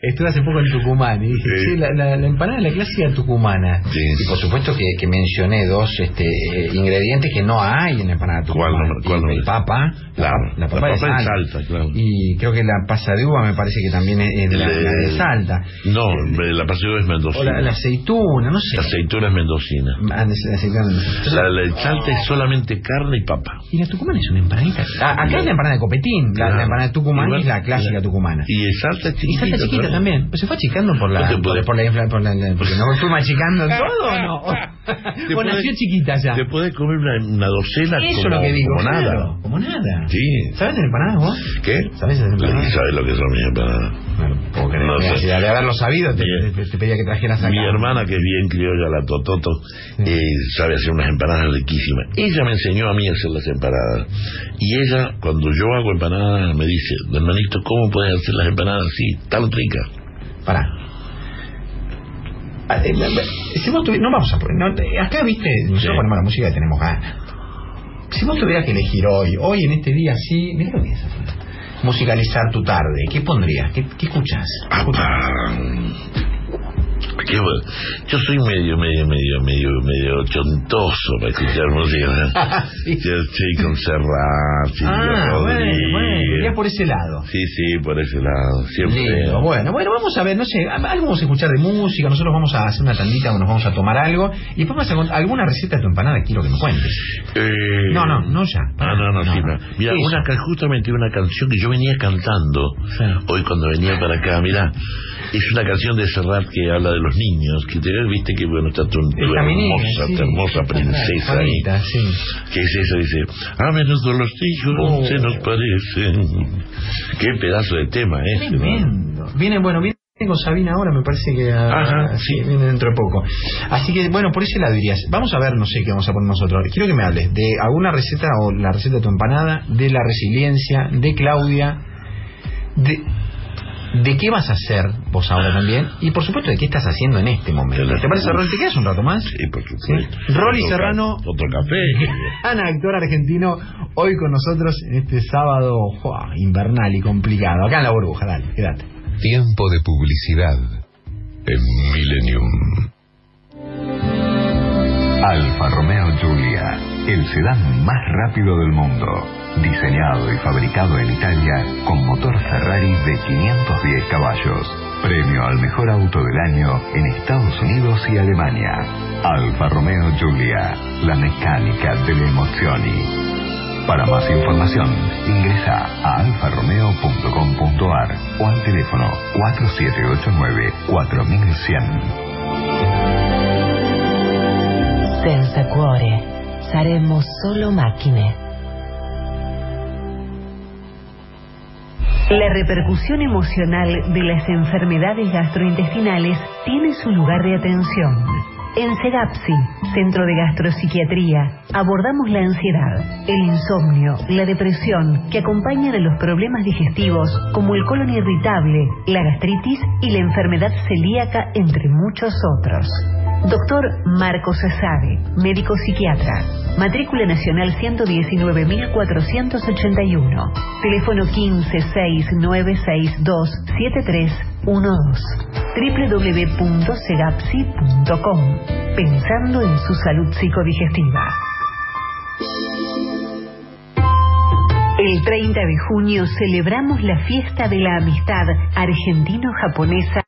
estuve hace poco en Tucumán y dije, Sí. la, la, la empanada de la clásica tucumana. Sí. Y por supuesto que, que mencioné dos este, eh, ingredientes que no hay en la empanada ¿Cuál tucumana. no- cuál no el es? papa, Claro, la, papa, de es Salta. Salta, claro. Y creo que la pasa de uva me parece que también es, es la, de Salta. No, la paseo es O mendocina. la, la aceituna, no sé. La aceituna es mendocina. Ah, la aceituna. Entonces, La, la de Salta es solamente carne y papa. Y la tucumana es una empanadita. Ah, acá es la empanada de copetín. La, Claro. la empanada de Tucumán es la clásica tucumana. Y el Salta es Y. Salta chiquita también. Pues se fue achicando por la, No por, la infla- por la- porque no fue achicando todo o no. O nació chiquita ya. Te puedes comer una, una docena Eso como, lo que digo. como claro, nada. Como nada. Sí. ¿Sabes de empanadas vos? ¿Qué? ¿Sabes hacer empanadas? ¿Sabes lo que son mis empanadas? No creer. No sé. si de haberlo sabido te, Bien. te- te pedía que trajeras acá. Mi hermana, que es bien criolla, la Tototo, Sí. eh, sabe hacer unas empanadas riquísimas. Ella me enseñó a mí a hacer las empanadas. Y ella, cuando yo hago empanadas, me dice, hermanito, ¿cómo puedes hacer las empanadas así, tan ricas? Pará. Ah, eh, eh, Si vos tuvi- no vamos a poner, no, eh, acá viste, nosotros ponemos la música y tenemos ganas. Si vos tuvieras que elegir hoy, hoy en este día así, mira lo que es musicalizar tu tarde, ¿qué pondrías? ¿Qué, qué escuchas? ¡Apa! Qué bueno. Yo soy medio, medio, medio, medio, medio chontoso para escuchar música. Sí. Yo estoy con Serrat, Silvio Ah, bueno, Rodríguez. bueno, ya por ese lado. Sí, sí, por ese lado. Siempre. Lindo, bueno, bueno, vamos a ver, no sé, algo vamos a escuchar de música, nosotros vamos a hacer una tandita, nos vamos a tomar algo, y después vas a contar alguna receta de tu empanada, quiero que me cuentes. Eh, No, no, no ya. Ah, no, no, No, sí. no. Mira, Eso. una, justamente una canción que yo venía cantando Sí. hoy cuando venía para acá, mira, es una canción de Serrat que habla de los niños, que te viste que bueno, está tu, hermosa, sí, tu hermosa princesa ahí. sí. que es eso, dice, a menudo los hijos Oh. se nos parecen. Qué pedazo de tema, ¿eh? Tremendo. Viene, bueno, viene con Sabina ahora, me parece que ah, Ajá, sí. viene dentro de poco. Así que, bueno, por ese lado dirías, vamos a ver, no sé qué vamos a poner nosotros. Quiero que me hables de alguna receta o la receta de tu empanada, de la resiliencia, de Claudia, de, de qué vas a hacer vos ahora también, y por supuesto de qué estás haciendo en este momento. ¿Te parece, Rol? ¿Te quedas un rato más? Sí, por supuesto. Sí. Rolly Otro ca- Serrano. Otro café. Ana, actor argentino, hoy con nosotros en este sábado invernal y complicado. Acá en la burbuja, dale, quédate. Tiempo de publicidad en Millennium. Alfa Romeo Giulia, el sedán más rápido del mundo. Diseñado y fabricado en Italia con motor Ferrari de 510 caballos. Premio al mejor auto del año en Estados Unidos y Alemania. Alfa Romeo Giulia, la mecánica delle emozioni. Para más información, ingresa a alfaromeo.com.ar o al teléfono 4789-4100. Senza cuore saremmo solo macchine. La repercusión emocional de las enfermedades gastrointestinales tiene su lugar de atención. En CEGAPSI, Centro de Gastropsiquiatría, abordamos la ansiedad, el insomnio, la depresión que acompañan a los problemas digestivos como el colon irritable, la gastritis y la enfermedad celíaca, entre muchos otros. Doctor Marcos Asade, médico psiquiatra. Matrícula nacional 119.481. Teléfono 1569627312. www.segapsi.com. Pensando en su salud psicodigestiva. El 30 de junio celebramos la fiesta de la amistad argentino-japonesa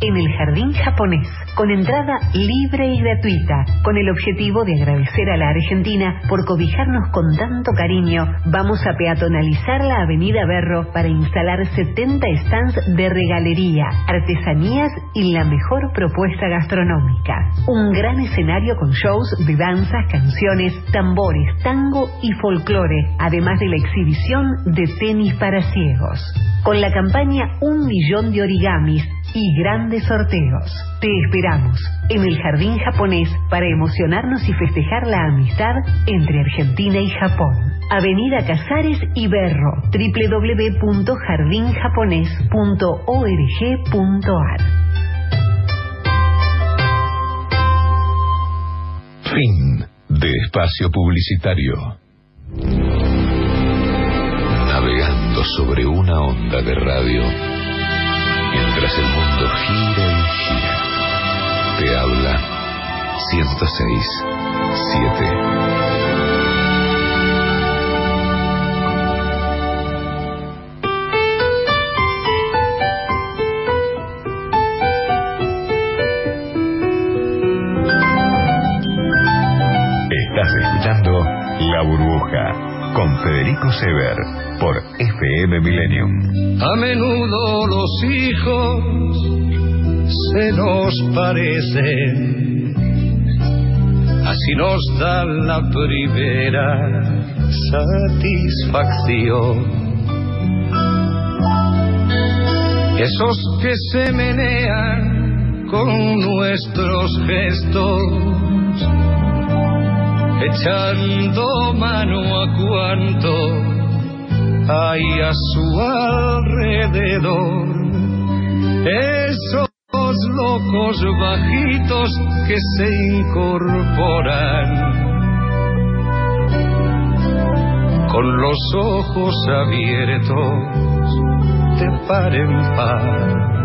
en el Jardín Japonés, con entrada libre y gratuita. Con el objetivo de agradecer a la Argentina por cobijarnos con tanto cariño, vamos a peatonalizar la Avenida Berro para instalar 70 stands de regalería, artesanías y la mejor propuesta gastronómica. Un gran escenario con shows de danzas, canciones, tambores, tango y folclore, además de la exhibición de tenis para ciegos. Con la campaña Un millón de origamis y grandes sorteos. Te esperamos en el Jardín Japonés para emocionarnos y festejar la amistad entre Argentina y Japón. Avenida Casares y Berro, www.jardinjaponés.org.ar. Fin de espacio publicitario. Navegando sobre una onda de radio Mientras el mundo gira y gira, te habla 106 7. Estás escuchando La Burbuja con Federico Sever por FM Millennium. A menudo los hijos se nos parecen, así nos dan la primera satisfacción. Esos que se menean con nuestros gestos, echando mano a cuanto hay a su alrededor. Esos locos bajitos que se incorporan con los ojos abiertos de par en par.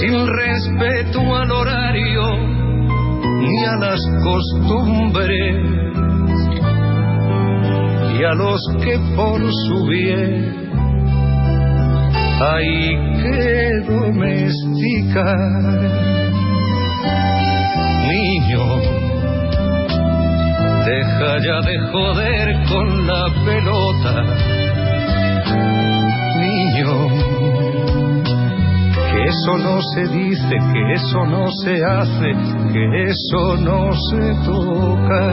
Sin respeto al a las costumbres y a los que por su bien hay que domesticar. Niño, deja ya de joder con la pelota. Niño, eso no se dice, que eso no se hace, que eso no se toca.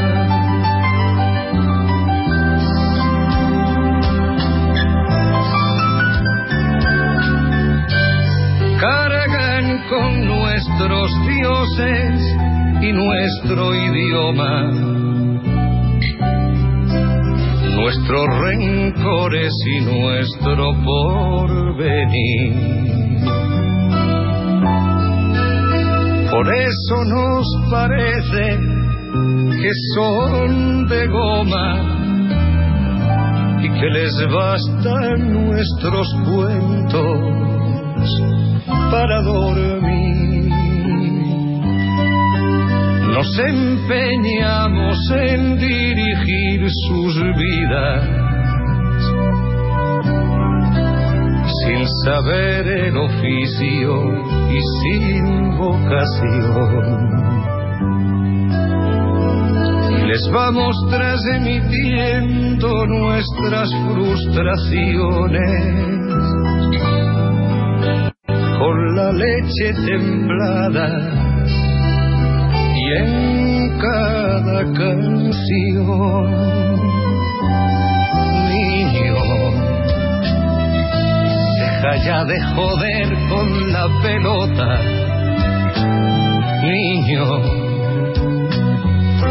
cargan con nuestros dioses y nuestro idioma, nuestros rencores y nuestro porvenir. Por eso nos parece que son de goma y que les bastan nuestros cuentos para dormir. Nos empeñamos en dirigir sus vidas saber el oficio y sin vocación. Les vamos transmitiendo nuestras frustraciones con la leche templada y en cada canción. Deja ya de joder con la pelota. Niño,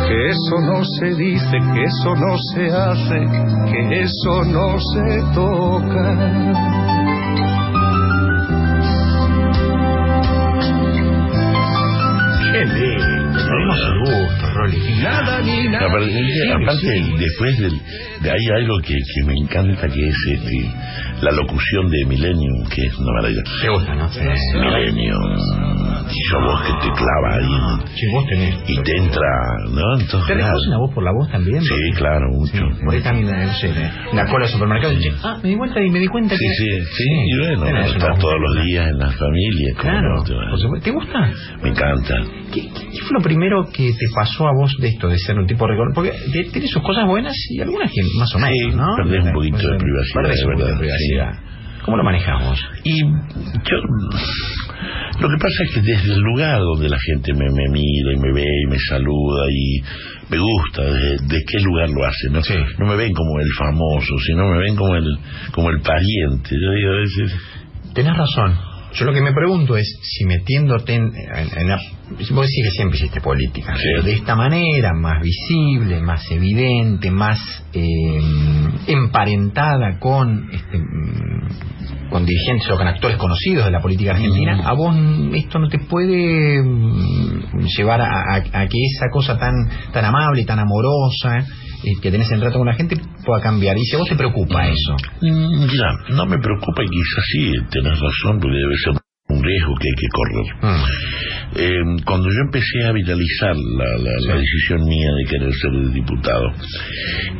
que eso no se dice, que eso no se hace, que eso no se toca. Hermoso gusto, Rolly. Nada ni nada. Aparte, Sí, aparte, sí. después del, de ahí hay algo que, que me encanta, que es este, la locución de Millennium, que es una maravilla. Te gusta, ¿no? Sí. Millennium, esa voz que te clava ahí Sí, vos tenés. y te entra, ¿no? En todos ¿Te lados. reconocen a vos por la voz también? Sí, claro, mucho. Ahí están, eh, no sé, la cola del supermercado dicen, ah, me di cuenta y me di cuenta Sí, que... sí, sí, y bueno, una estás voz todos los días en la familia. ¿cómo Claro, no te gusta? Me encanta. ¿Qué, qué- fue lo primero que te pasó a vos de esto, de ser un tipo recon... Porque tiene sus cosas buenas y algunas que más o menos, Sí, ¿no? perdés un poquito de Pues, privacidad, perdés de un poquito de verdad, privacidad. ¿Cómo lo manejamos? Y yo, lo que pasa es que desde el lugar donde la gente me, me mira y me ve y me saluda y me gusta, de, de qué lugar lo hace, ¿no? Sí. No me ven como el famoso, sino me ven como el, como el pariente. Yo digo a veces, Tenés razón. Yo lo que me pregunto es si metiéndote en, en- en la... Vos decís que siempre hiciste política, Sí. pero de esta manera, más visible, más evidente, más eh, emparentada con este, mm, con dirigentes o con actores conocidos de la política argentina, Mm. a vos esto no te puede mm, llevar a, a- a que esa cosa tan tan amable tan amorosa que tenés el trato con la gente pueda cambiar. Y si a vos te preocupa eso. Mm, Mira, no me preocupa y quizás sí, tenés razón, porque debe ser un riesgo que hay que correr. Mm. Eh, cuando yo empecé a viralizar la, la- la decisión mía de querer ser diputado,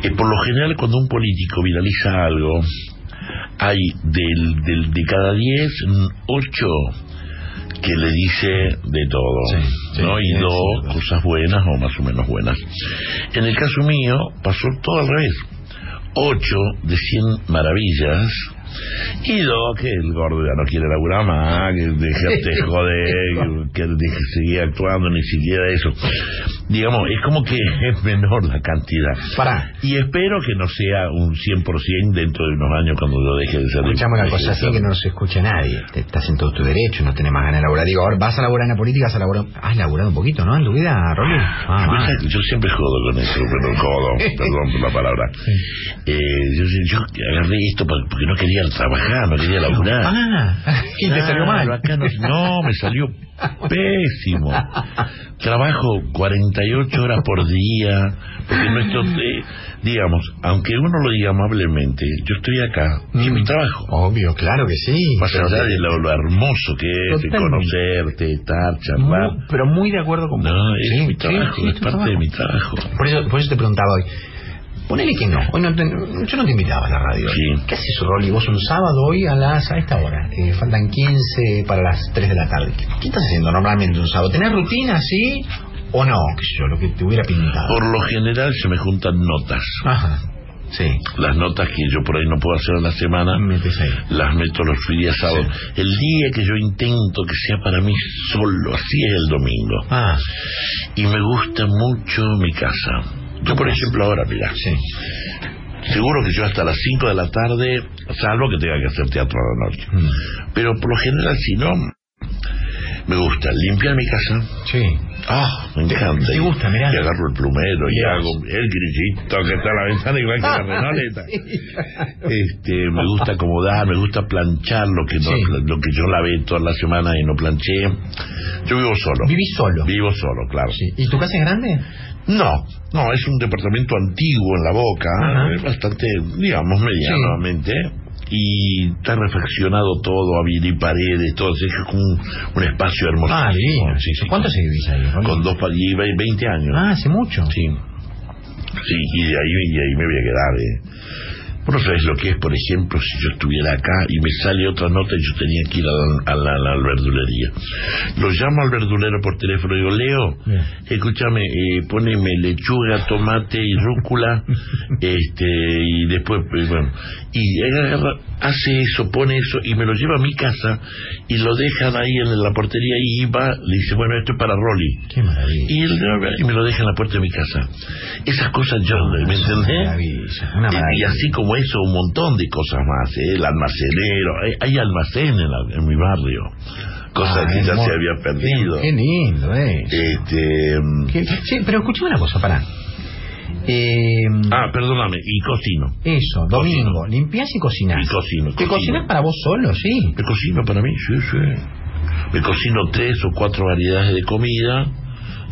eh, por lo general cuando un político viraliza algo, hay del, del- de cada 10, mm, 8 que le dice de todo, sí, ¿no? Y dos cosas buenas o más o menos buenas. En el caso mío pasó todo al revés. 8 de 100 maravillas y dos que el gordo ya no quiere laburar más, que dejarte joder, que, que seguir actuando, ni siquiera eso. Digamos, es como que es menor la cantidad. Pará. Y espero que no sea un 100% dentro de unos años cuando yo deje de ser Escuchame una cosa así que no se escuche nadie. Te- estás en todo tu derecho, no tenés más ganas de laburar. Digo, ahora vas a laburar en la política, vas a laburar. Has laburado un poquito, ¿no? En tu vida, Rolly. Ah, que yo siempre jodo con eso, pero jodo, perdón por la palabra. Eh, yo, yo agarré esto porque no quería trabajar, no quería laburar. Ah, y te salió mal. Acá no, no, me salió pésimo. Trabajo 48 horas por día, porque nuestro, eh, digamos, aunque uno lo diga amablemente, yo estoy acá, y es mi trabajo. Obvio, claro que sí. Más allá de lo, lo hermoso que es, de conocerte, estar, charlar. Muy- pero muy de acuerdo con vos. No, es Sí, mi trabajo, sí, es tu parte trabajo. de mi trabajo. Por eso, por eso te preguntaba hoy. Ponele que no. Hoy no te- yo no te invitaba a la radio. Sí. ¿Qué haces, Rolly? Vos un sábado hoy a las a esta hora. Eh, faltan 15 para las 3 de la tarde. ¿Qué, estás haciendo normalmente un sábado? ¿Tenés rutina así o no? ¿Qué sé yo? Lo que te hubiera pintado. Por lo general se me juntan notas. Ajá. Sí. Las notas que yo por ahí no puedo hacer a la semana, las meto los días sábados. El día que yo intento que sea para mí solo, así es el domingo. Ah, Y me gusta mucho mi casa. Yo, por ejemplo, ahora, mira, sí. seguro que yo hasta las 5 de la tarde, salvo que tenga que hacer teatro a la noche. Mm. Pero por lo general, si no, me gusta limpiar mi casa. Sí. Ah, me encanta. te gusta, mirá. Y agarro el plumero y hago el grillito que está en la ventana igual que la renoleta. Este, me gusta acomodar, me gusta planchar lo que no, Sí. lo que yo lavé toda la semana y no planché. Yo vivo solo. ¿Vivís solo? Vivo solo, claro. Sí. ¿Y tu casa es grande? No, no, es un departamento antiguo en la boca, Ajá. eh, bastante, digamos, medianamente. Y está refaccionado todo, habilité paredes, todo, es como un, un espacio hermoso. Ah, divino. Sí, sí, ¿Cuánto con- se vivís ahí, Rolly? Con dos pa- y ve- 20 años. Ah, hace mucho. Sí. Sí, y de ahí, y de ahí me voy a quedar, eh. Vos no sabés lo que es, por ejemplo, si yo estuviera acá y me sale otra nota y yo tenía que ir a la, a la- a la verdulería. Lo llamo al verdulero por teléfono y digo, Leo, escúchame, eh, poneme lechuga, tomate y rúcula, este, y después, pues, bueno, y agarra, hace eso, pone eso y me lo lleva a mi casa y lo dejan ahí en la portería y va, le dice, bueno, esto es para Rolly. Qué maravilla. Y, él, y me lo deja en la puerta de mi casa. Esas cosas yo, ¿me entendés? maravilla, una Y- así como eso, un montón de cosas más. ¿eh? El almacenero, hay, hay almacén en, la- en mi barrio. Cosas Ah, que ya se había perdido. Qué, qué lindo, eh. Este, mm, Qué- sí, pero escúchame una cosa, pará. Eh, ah, perdóname, y cocino. eso, domingo, limpias y cocinás. Y cocino, ¿Te cocino. cocinas para vos solo? Sí. Me cocino para mí, sí, sí. Me cocino tres o cuatro variedades de comida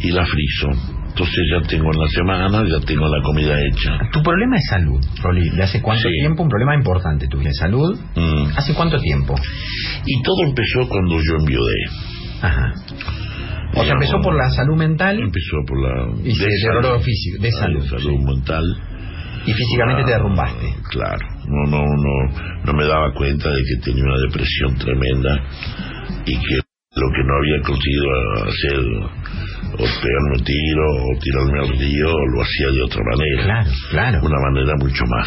y la frizo. Entonces ya tengo en la semana, ya tengo la comida hecha. Tu problema es salud, Rolly. ¿De hace cuánto Sí. tiempo? Un problema importante tu vida. ¿Salud? Mm. ¿Hace cuánto tiempo? Y todo empezó cuando yo enviudé. Ajá. O sea, empezó por la salud mental Empezó por la... y se deterioró físico, de Ah, salud. salud mental. Y físicamente te derrumbaste. Claro, no, no, no, no me daba cuenta de que tenía una depresión tremenda y que lo que no había conseguido hacer, o pegarme un tiro, o tirarme al río, lo hacía de otra manera. Claro, claro. Una manera mucho más,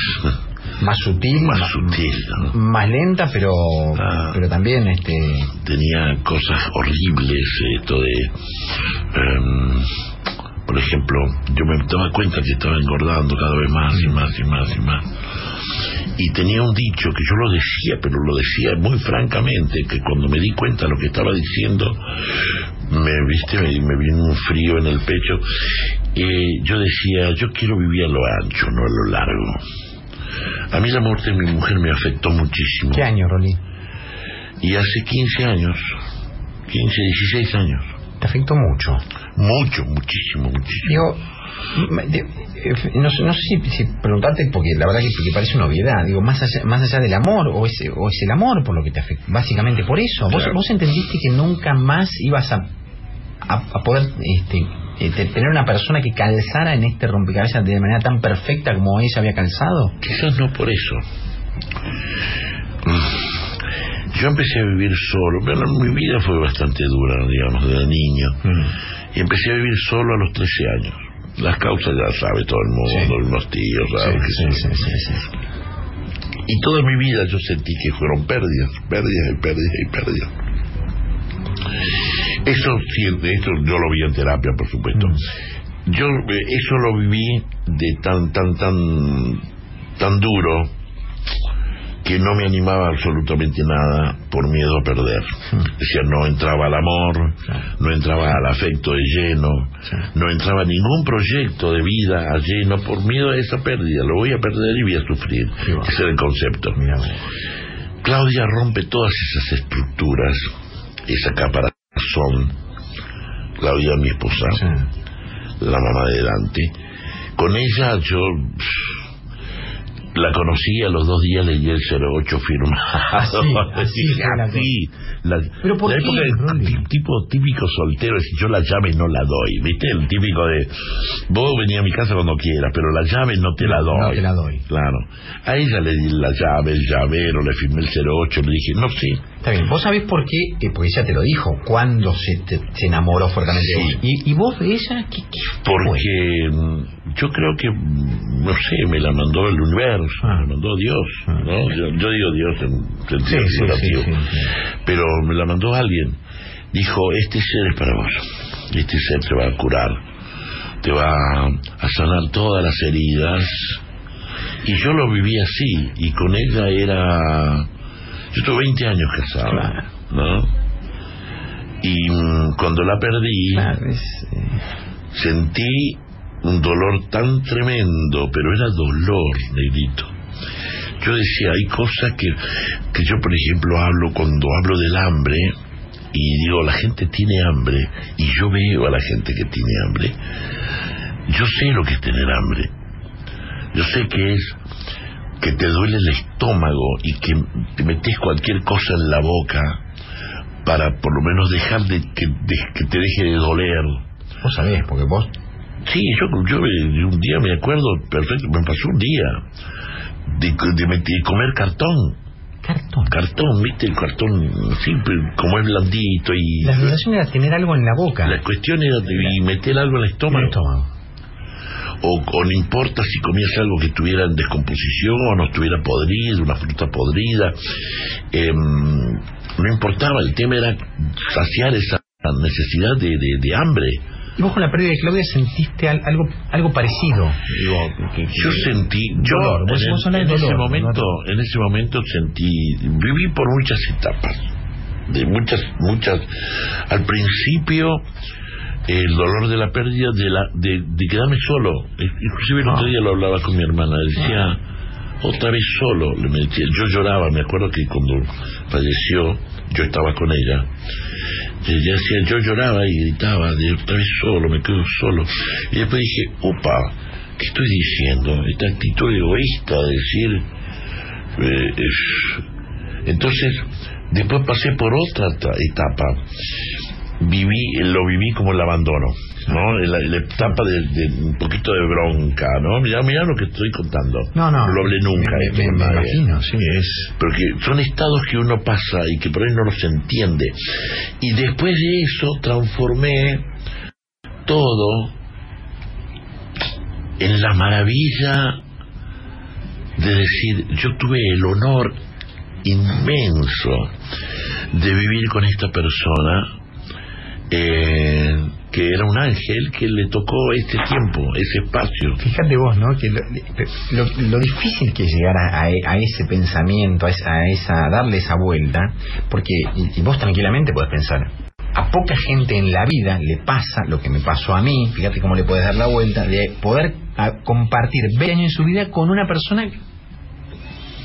Más sutil, más sutil. ¿no? más lenta, pero, Ah. pero también este. Tenía cosas horribles, esto de... em, por ejemplo, yo me daba cuenta que estaba engordando cada vez más y más y más y más. Y tenía un dicho que yo lo decía, pero lo decía muy francamente, que cuando me di cuenta de lo que estaba diciendo, me viste, me, me vino un frío en el pecho. Eh, yo decía, yo quiero vivir a lo ancho, no a lo largo. A mí la muerte de mi mujer me afectó muchísimo. ¿Qué año, Rolly? Y hace 15 años, 15, 16 años, Te afectó mucho. Mucho, muchísimo, muchísimo. Digo, no, sé- no sé si, si preguntarte, porque la verdad que, que parece una obviedad, digo, más allá, más allá del amor, o es, o es el amor por lo que te afecta, básicamente por eso. ¿Vos, Claro. vos entendiste que nunca más ibas a, a, a poder este, eh, te- tener una persona que calzara en este rompecabezas de manera tan perfecta como ella había calzado? Quizás no por eso. Mm. Yo empecé a vivir solo, pero mi vida fue bastante dura, digamos, desde niño. Y empecé a vivir solo a los 13 años. Las causas ya sabe todo el mundo, unos tíos, ¿sabes? Sí, sí, sí, sí, sí. Y toda mi vida yo sentí que fueron pérdidas, pérdidas y pérdidas y pérdidas. Eso sí, eso yo lo vi en terapia, por supuesto. Yo eh, eso lo viví de tan, tan, tan, tan duro que no me animaba absolutamente nada por miedo a perder. Decía, no entraba al amor, no entraba al afecto de lleno, no entraba ningún proyecto de vida a lleno por miedo a esa pérdida. Lo voy a perder y voy a sufrir. Ese era el concepto. Claudia rompe todas esas estructuras, esa caparazón. Claudia, mi esposa, la mamá de Dante. Con ella yo la conocí a los dos días leí el 08 firmado. Así, así la ¿Pero por la qué, época del tipo típico soltero, es yo la llave no la doy, ¿viste? El típico de, vos venís a mi casa cuando quieras, pero la llave no te la doy. No te la doy. Claro. A ella le di la llave, el llavero, le firmé el 08, le dije, no sé, Está bien, vos sabés por qué, Eh, porque ella te lo dijo, cuando se, te- se enamoró fuertemente de Sí. vos. ¿Y, y vos de ella qué, qué porque mm, yo creo que, mm, no sé, me la mandó el universo, Ah. me la mandó Dios, ¿no? Yo, yo digo Dios en sentido Sí, sí, sí, pero me la mandó alguien. Dijo, este ser es para vos, este ser te va a curar, te va a sanar todas las heridas. Y yo lo viví así, y con ella era... Yo tuve 20 años casado, Claro. ¿no? Y mm, cuando la perdí, Claro, es, eh, sentí un dolor tan tremendo, pero era dolor, negrito. Yo decía, hay cosas que, que yo, por ejemplo, hablo cuando hablo del hambre, y digo, la gente tiene hambre, y yo veo a la gente que tiene hambre. Yo sé lo que es tener hambre. Yo sé que es que te duele el estómago y que te metes cualquier cosa en la boca para por lo menos dejar de que, de- que te deje de doler. vos sabés, porque vos... Sí, yo, yo un día me acuerdo perfecto, me pasó un día de, de meter- comer cartón. Cartón. Cartón, viste, el cartón simple, como es blandito y... La sensación era tener algo en la boca. La cuestión era de y meter algo en el En el estómago. O, o no importa si comías algo que estuviera en descomposición o no estuviera podrido, una fruta podrida. Em, no importaba, el tema era saciar esa necesidad de, de- de hambre. Y vos con la pérdida de Claudia sentiste al- algo algo parecido. Digo, que- que- Yo sentí, yo Dolor, en, ese dolor, momento, en ese momento sentí, viví por muchas etapas, de muchas, muchas. Al principio el dolor de la pérdida, de la, de, de quedarme solo. Inclusive el otro día lo hablaba con mi hermana, decía otra vez solo, le decía, yo lloraba, me acuerdo que cuando falleció, yo estaba con ella. Decía, yo lloraba y gritaba, de otra vez solo, me quedo solo. Y después dije, opa, ¿qué estoy diciendo? Esta actitud egoísta de decir... eh, es- Entonces, después pasé por otra eta- etapa. Viví, lo viví como el abandono, ¿no? La, la etapa de, de un poquito de bronca, ¿no? Mira, mira lo que estoy contando. No, no. lo hablé nunca. Me, esto me- me imagino, sí, es... Porque son estados que uno pasa y que por ahí no los entiende. Y después de eso transformé todo en la maravilla de decir, yo tuve el honor inmenso de vivir con esta persona eh, que era un ángel que le tocó este tiempo, ese espacio. Fíjate vos, ¿no? Que lo, lo- lo difícil que es llegar a, ese pensamiento, a esa, a darle esa vuelta, porque y, vos tranquilamente podés pensar, a poca gente en la vida le pasa lo que me pasó a mí, fíjate cómo le puedes dar la vuelta, de poder compartir 20 años en su vida con una persona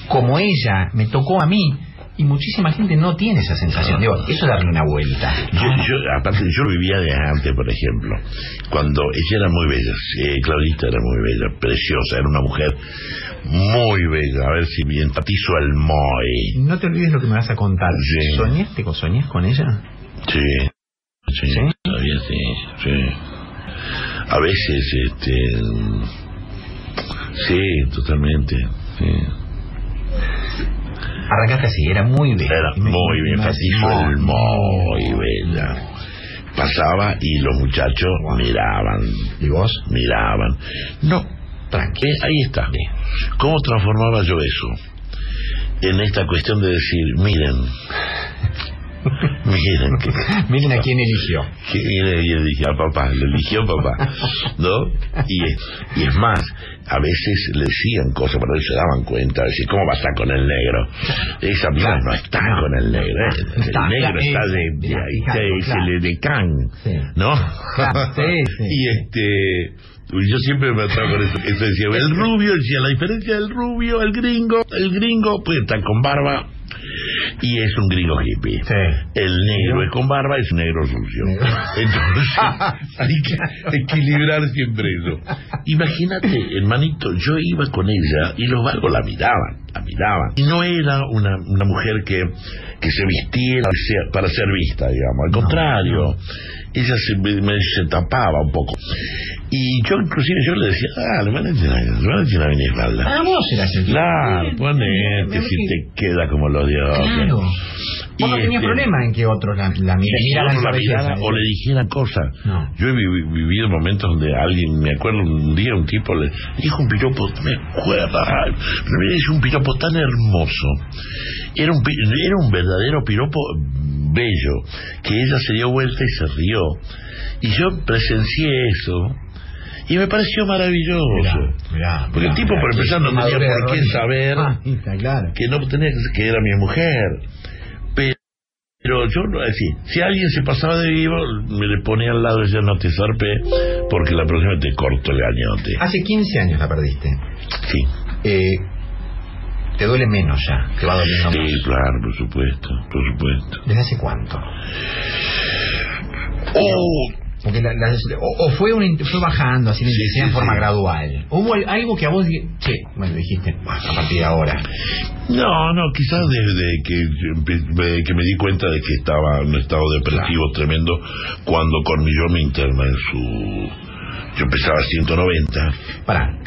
como ella me tocó a mí Y muchísima gente no tiene esa sensación. Digo, eso es darle una vuelta. Yo, yo, aparte, yo vivía de antes, por ejemplo, cuando ella era muy bella, sí, Claudita era muy bella, preciosa, era una mujer muy bella, a ver si me empatizo al Moy. No te olvides lo que me vas a contar. Sí. ¿Soñaste con soñás con ella? Sí, sí, ¿Sí? todavía sí, sí. A veces, este... Sí, totalmente, sí. Arrancaste así, era muy bella. Era muy bien, el muy bella. Pasaba y los muchachos miraban. ¿Y vos? Miraban. No, Tranqui. eh, ahí está. ¿Cómo transformaba yo eso? En esta cuestión de decir, miren, miren, que, Miren a quién eligió. que y eligió a papá, lo eligió papá, ¿no? Y, y es más, a veces le decían cosas, pero ellos se daban cuenta, decir, ¿cómo va a estar con el negro? Esa mina no está con el negro, ¿eh? el Está, negro está de, de, mira, de- claro. se le decan, Sí. ¿no? Claro, sí, sí. y este... Yo siempre me ataba con eso, eso decía, el rubio, decía, la diferencia del rubio, el gringo, el gringo puede estar con barba y es un gringo hippie. Sí. El negro es con barba, es negro sucio. Entonces, hay que equilibrar siempre eso. Imagínate, hermanito, yo iba con ella y los vagos la miraban, la miraban. Y no era una, una mujer que, que se vistiera para ser vista, digamos. Al contrario, ella se, me, se tapaba un poco. Y yo, inclusive, yo le decía, ah, le van a decir le van a una minifalda. Ah, vos eras el Claro, ponete si te queda como los dioses. Claro. Y Vos no tenías este, problema en que otros la, la otro la ¿eh? o le dijeran cosas. No. Yo he vi- vivido momentos donde alguien, me acuerdo un día un tipo le dijo un piropo, me acuerdo, me dice un piropo tan hermoso. Era un, era un verdadero piropo bello, que ella se dio vuelta y se rió. Y yo presencié eso. Y me pareció maravilloso. Mirá, mirá, Porque el tipo, por empezar, no tenía por qué saber Ah, está claro. que no tenía que que era mi mujer. Pero, pero yo no decir, si alguien se pasaba de vivo, me le ponía al lado y decía no te zarpe, porque la próxima te corto el gañote. Hace 15 años la perdiste. Sí, Eh, te duele menos ya, te va doliendo sí, más. claro, por supuesto, por supuesto. ¿Desde hace cuánto? Oh, Porque la- la- o, o fue, un, fue bajando así la Sí, intensidad sí, en forma sí. gradual. ¿Hubo al- algo que a vos che, bueno, dijiste, "Bah, a partir de ahora? no, no, quizás desde que, que me di cuenta de que estaba en un estado depresivo tremendo cuando Cormillón me interna en su... Yo pesaba 190. Pará,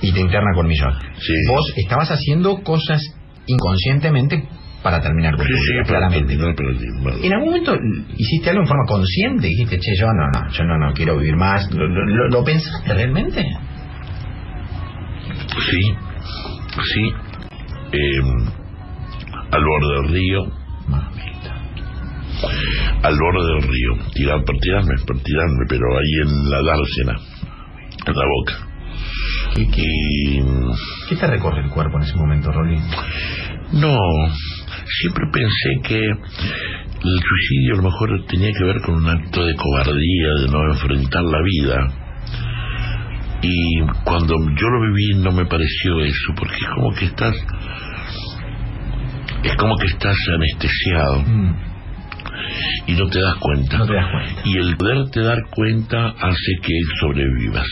y te interna con millón. Sí. Vos estabas haciendo cosas inconscientemente para terminar con Sí, sí, claramente. terminar. ¿En algún momento hiciste algo en forma consciente? Dijiste, che, yo no, no, yo no, no quiero vivir más. ¿Lo, lo- lo- lo pensaste realmente? Sí, sí. Eh, al borde del río, Mamita. al borde del río. Tirar, por tirarme, por tirarme, pero ahí en la dársena, en la boca. ¿Qué, qué, Y qué te recorre el cuerpo en ese momento, Rolly? no, siempre pensé que el suicidio a lo mejor tenía que ver con un acto de cobardía, de no enfrentar la vida. Y cuando yo lo viví no me pareció eso, porque es como que estás, es como que estás anestesiado. Mm, y no te das cuenta. No te das cuenta. Y el poderte dar cuenta hace que sobrevivas.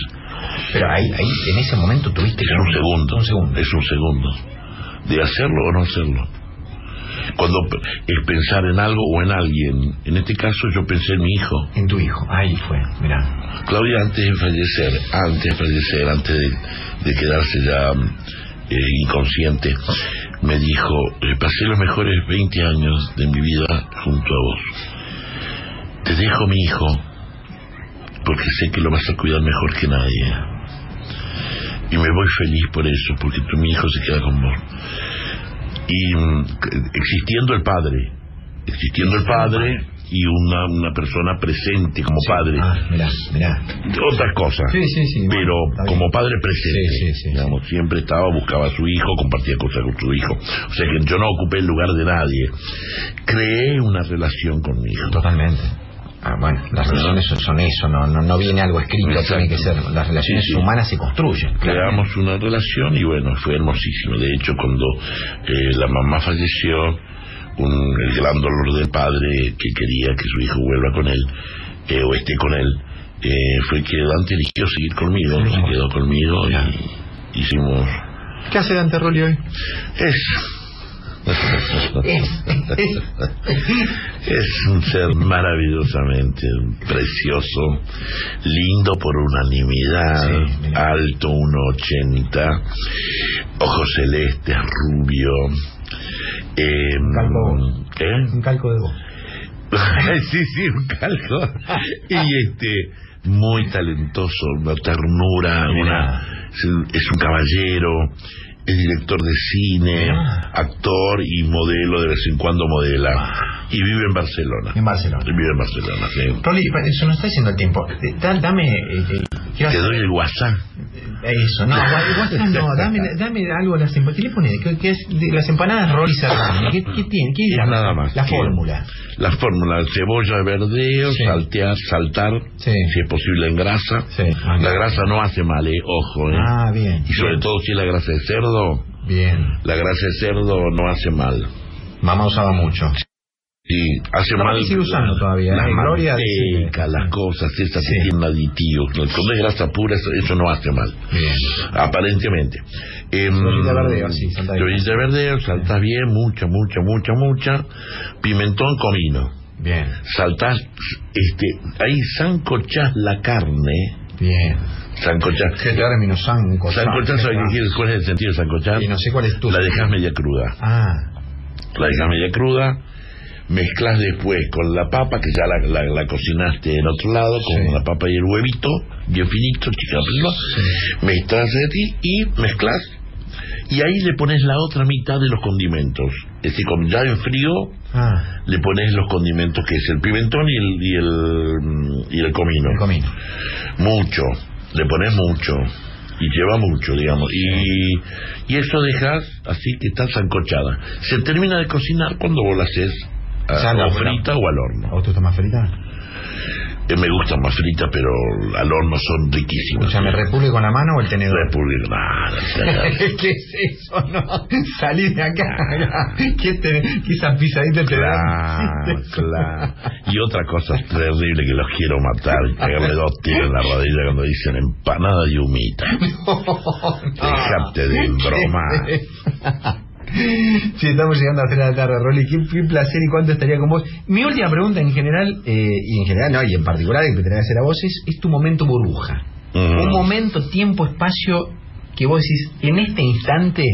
Pero ahí, ahí, en ese momento tuviste Es que... un segundo. Un segundo. Es un segundo. De hacerlo o no hacerlo. Cuando es pensar en algo o en alguien. En este caso yo pensé en mi hijo. En tu hijo. Ahí fue, mirá. Claudia antes de fallecer, antes de fallecer, antes de, de quedarse ya eh, inconsciente, me dijo, eh, pasé los mejores 20 años de mi vida junto a vos. Te dejo mi hijo, porque sé que lo vas a cuidar mejor que nadie. Y me voy feliz por eso, porque tu, mi hijo se queda con vos. Y mm, existiendo el padre, existiendo el padre y una, una persona presente como padre, Ah, mirá, mirá. otras cosas. Sí, sí, sí, bueno, Pero como padre presente, Sí, sí, sí, digamos, siempre estaba, buscaba a su hijo, compartía cosas con su hijo. O sea que yo no ocupé el lugar de nadie. Creé una relación con mi hijo. Totalmente. Ah, bueno, las relaciones son, son eso, no, no, no viene algo escrito, Exacto. tiene que ser. Las relaciones Sí, sí. humanas se construyen. Creamos una relación y bueno, fue hermosísimo. De hecho, cuando eh, la mamá falleció, un, el gran dolor del padre que quería que su hijo vuelva con él eh, o esté con él, eh, fue que Dante eligió seguir conmigo, se quedó conmigo y hicimos... ¿Qué hace Dante Rolli hoy? Es... es un ser maravillosamente precioso, lindo por unanimidad, alto 1,80, ojos celestes, rubio. Eh, ¿qué? Un calco de voz. sí, sí, un calco. y este, muy talentoso, una ternura, una, un- es un caballero, es director de cine, actor y modelo, de vez en cuando modela. Y vive en Barcelona. En Barcelona. Vive en Barcelona, sí. Rolli, eso no está diciendo el tiempo. Eh, da- dame. eh, eh, quiero Te hacer- doy el WhatsApp. Eso, no, WhatsApp no, dame, dame algo de las empanadas. ¿Qué le pone? ¿Qué, qué es de las empanadas Rolli Serrano? ¿Qué, qué tiene? ¿Qué es la- Nada más. La fórmula. La fórmula, cebolla de verdeo, Sí. saltear, saltar, si es posible en grasa. La grasa no hace mal, eh, ojo. Eh. Ah, bien. Y sobre todo si es la grasa de cerdo, Bien. la grasa de cerdo no hace mal. Mamá usaba mucho. Sí, hace Capaz mal. sigue usando todavía, La ¿eh? Gloria manteca, las cosas esas que tienen aditivos. Cuando es grasa pura, eso, eso no hace mal. Bien. Aparentemente. Em, Cebollita verdeo, sí, salta bien. verdeo, saltás bien, mucha, mucha, mucha, mucha. Pimentón, comino. Bien. Saltás, este, ahí sancochás la carne. Bien. Sancochás. ¿Qué término sancochar? Sancochás, ¿sabes qué quieres? ¿Cuál es el sentido de sancochar? Y no sé cuál es tu. La dejas media cruda. Ah. La dejas media cruda, mezclas después con la papa, que ya la, la, la cocinaste en otro lado, con la papa y el huevito, bien finito, chica prima, mezclas de ti y mezclas. Y ahí le pones la otra mitad de los condimentos. Es decir, ya en frío, Ah. le pones los condimentos que es el pimentón y el, y el, y el comino. El comino. Mucho, le pones mucho. Y lleva mucho, digamos. Y, y eso dejas así que está sancochada. Se termina de cocinar cuando vos la haces o frita o al horno. ¿A vos te gusta más frita? Eh, me gustan más fritas, pero al horno son riquísimas. O sea, ¿me repulgue con la mano o el tenedor? Repulgue, nada. ¿Qué es eso? No, salí de acá. ¿Qué, te, qué esas pisaditas te? Claro, claro. Y otra cosa terrible que los quiero matar, pegarle dos tiros en la rodilla cuando dicen empanada y humita. Dejate de broma. Sí, estamos llegando a las 3 de la tarde, Rolly. Qué, qué placer y cuánto estaría con vos. Mi última pregunta en general, eh, y en general, no, y en particular, que te tenés que hacer a vos, es, es tu momento burbuja. Mm. Un momento, tiempo, espacio que vos decís, en este instante,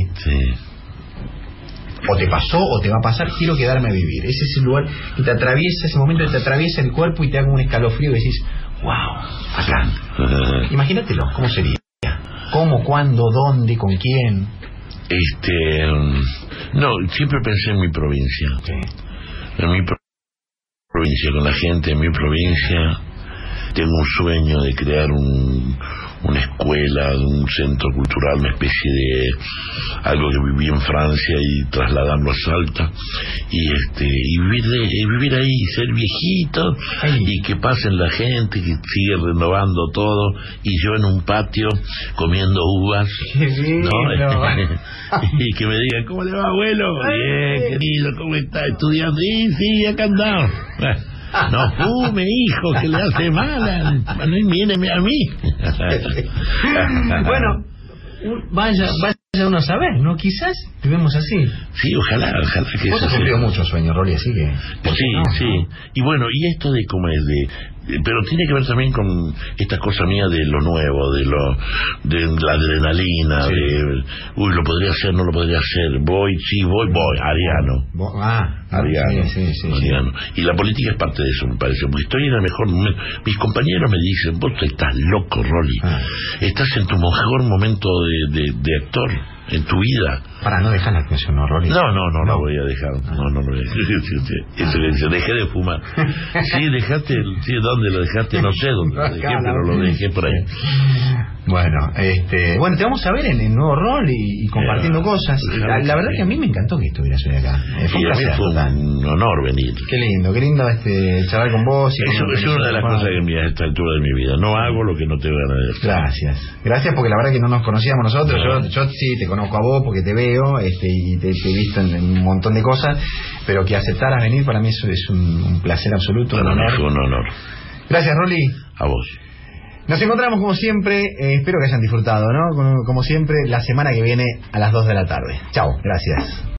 o te pasó o te va a pasar, quiero quedarme a vivir. Ese es el lugar que te atraviesa, ese momento que te atraviesa el cuerpo y te da como un escalofrío y decís, wow, acá. Imagínatelo, ¿cómo sería? ¿Cómo, cuándo, dónde, con quién? Este, mm, no, siempre pensé en mi provincia. En mi pro- provincia, con la gente en mi provincia. Tengo un sueño de crear un, una escuela, un centro cultural, una especie de algo que viví en Francia y trasladarlo a Salta y este y vivir de- y vivir ahí, ser viejito y que pasen la gente que sigue renovando todo y yo en un patio comiendo uvas, ¿no? y que me digan ¿cómo le va abuelo? Bien, querido, ¿cómo está? Estudiando, sí, sí, acá andamos. No fume, hijo, que le hace mal. No míreme a mí. bueno, vaya, vaya uno a saber, ¿no? Quizás vivemos así. Sí, ojalá, ojalá que Vos eso has sea. cumplido muchos sueños, Rolly, así que... ¿por qué Sí, no? sí. Y bueno, y esto de cómo es de... Pero tiene que ver también con esta cosa mía de lo nuevo, de lo de la adrenalina, de... Uy, lo podría hacer, no lo podría hacer. Voy, sí, voy, voy. Ariano. Vos- Ah, Ariano. sí, sí. Ariano. Y la política es parte de eso, me parece. Porque estoy en el mejor momento. Mis compañeros me dicen, vos estás loco, Rolly. Ah. Estás en tu mejor momento de, de, de actor en tu vida. Para no dejar la ¿no, Rolly? No, no, no, la voy a dejar. No, no lo voy a dejar. Sí, sí, sí. Dejé de fumar. Sí, dejaste, sí, ¿dónde lo dejaste? No sé dónde lo dejé, pero ¿no? lo dejé por ahí. Bueno, este, bueno, te vamos a ver en el nuevo rol y, y compartiendo Claro. cosas. La, la verdad que a mí me encantó que estuvieras hoy acá. Eh, fue Y un a placer, fue un honor venir. Qué lindo, qué lindo este charlar con vos. y Eso con- es una de las cosas que me a esta altura de mi vida. No hago lo que no tengo ganas de hacer. Gracias. Gracias porque la verdad que no nos conocíamos nosotros. Yo, yo sí te conozco a vos porque te veo este, y te, te he visto en, en un montón de cosas, pero que aceptaras venir para mí es un, un placer absoluto. un honor. fue un honor. Gracias, Rolly. A vos. Nos encontramos como siempre, eh, espero que hayan disfrutado, ¿no? Como, como siempre, la semana que viene a las 2 de la tarde. Chao, gracias.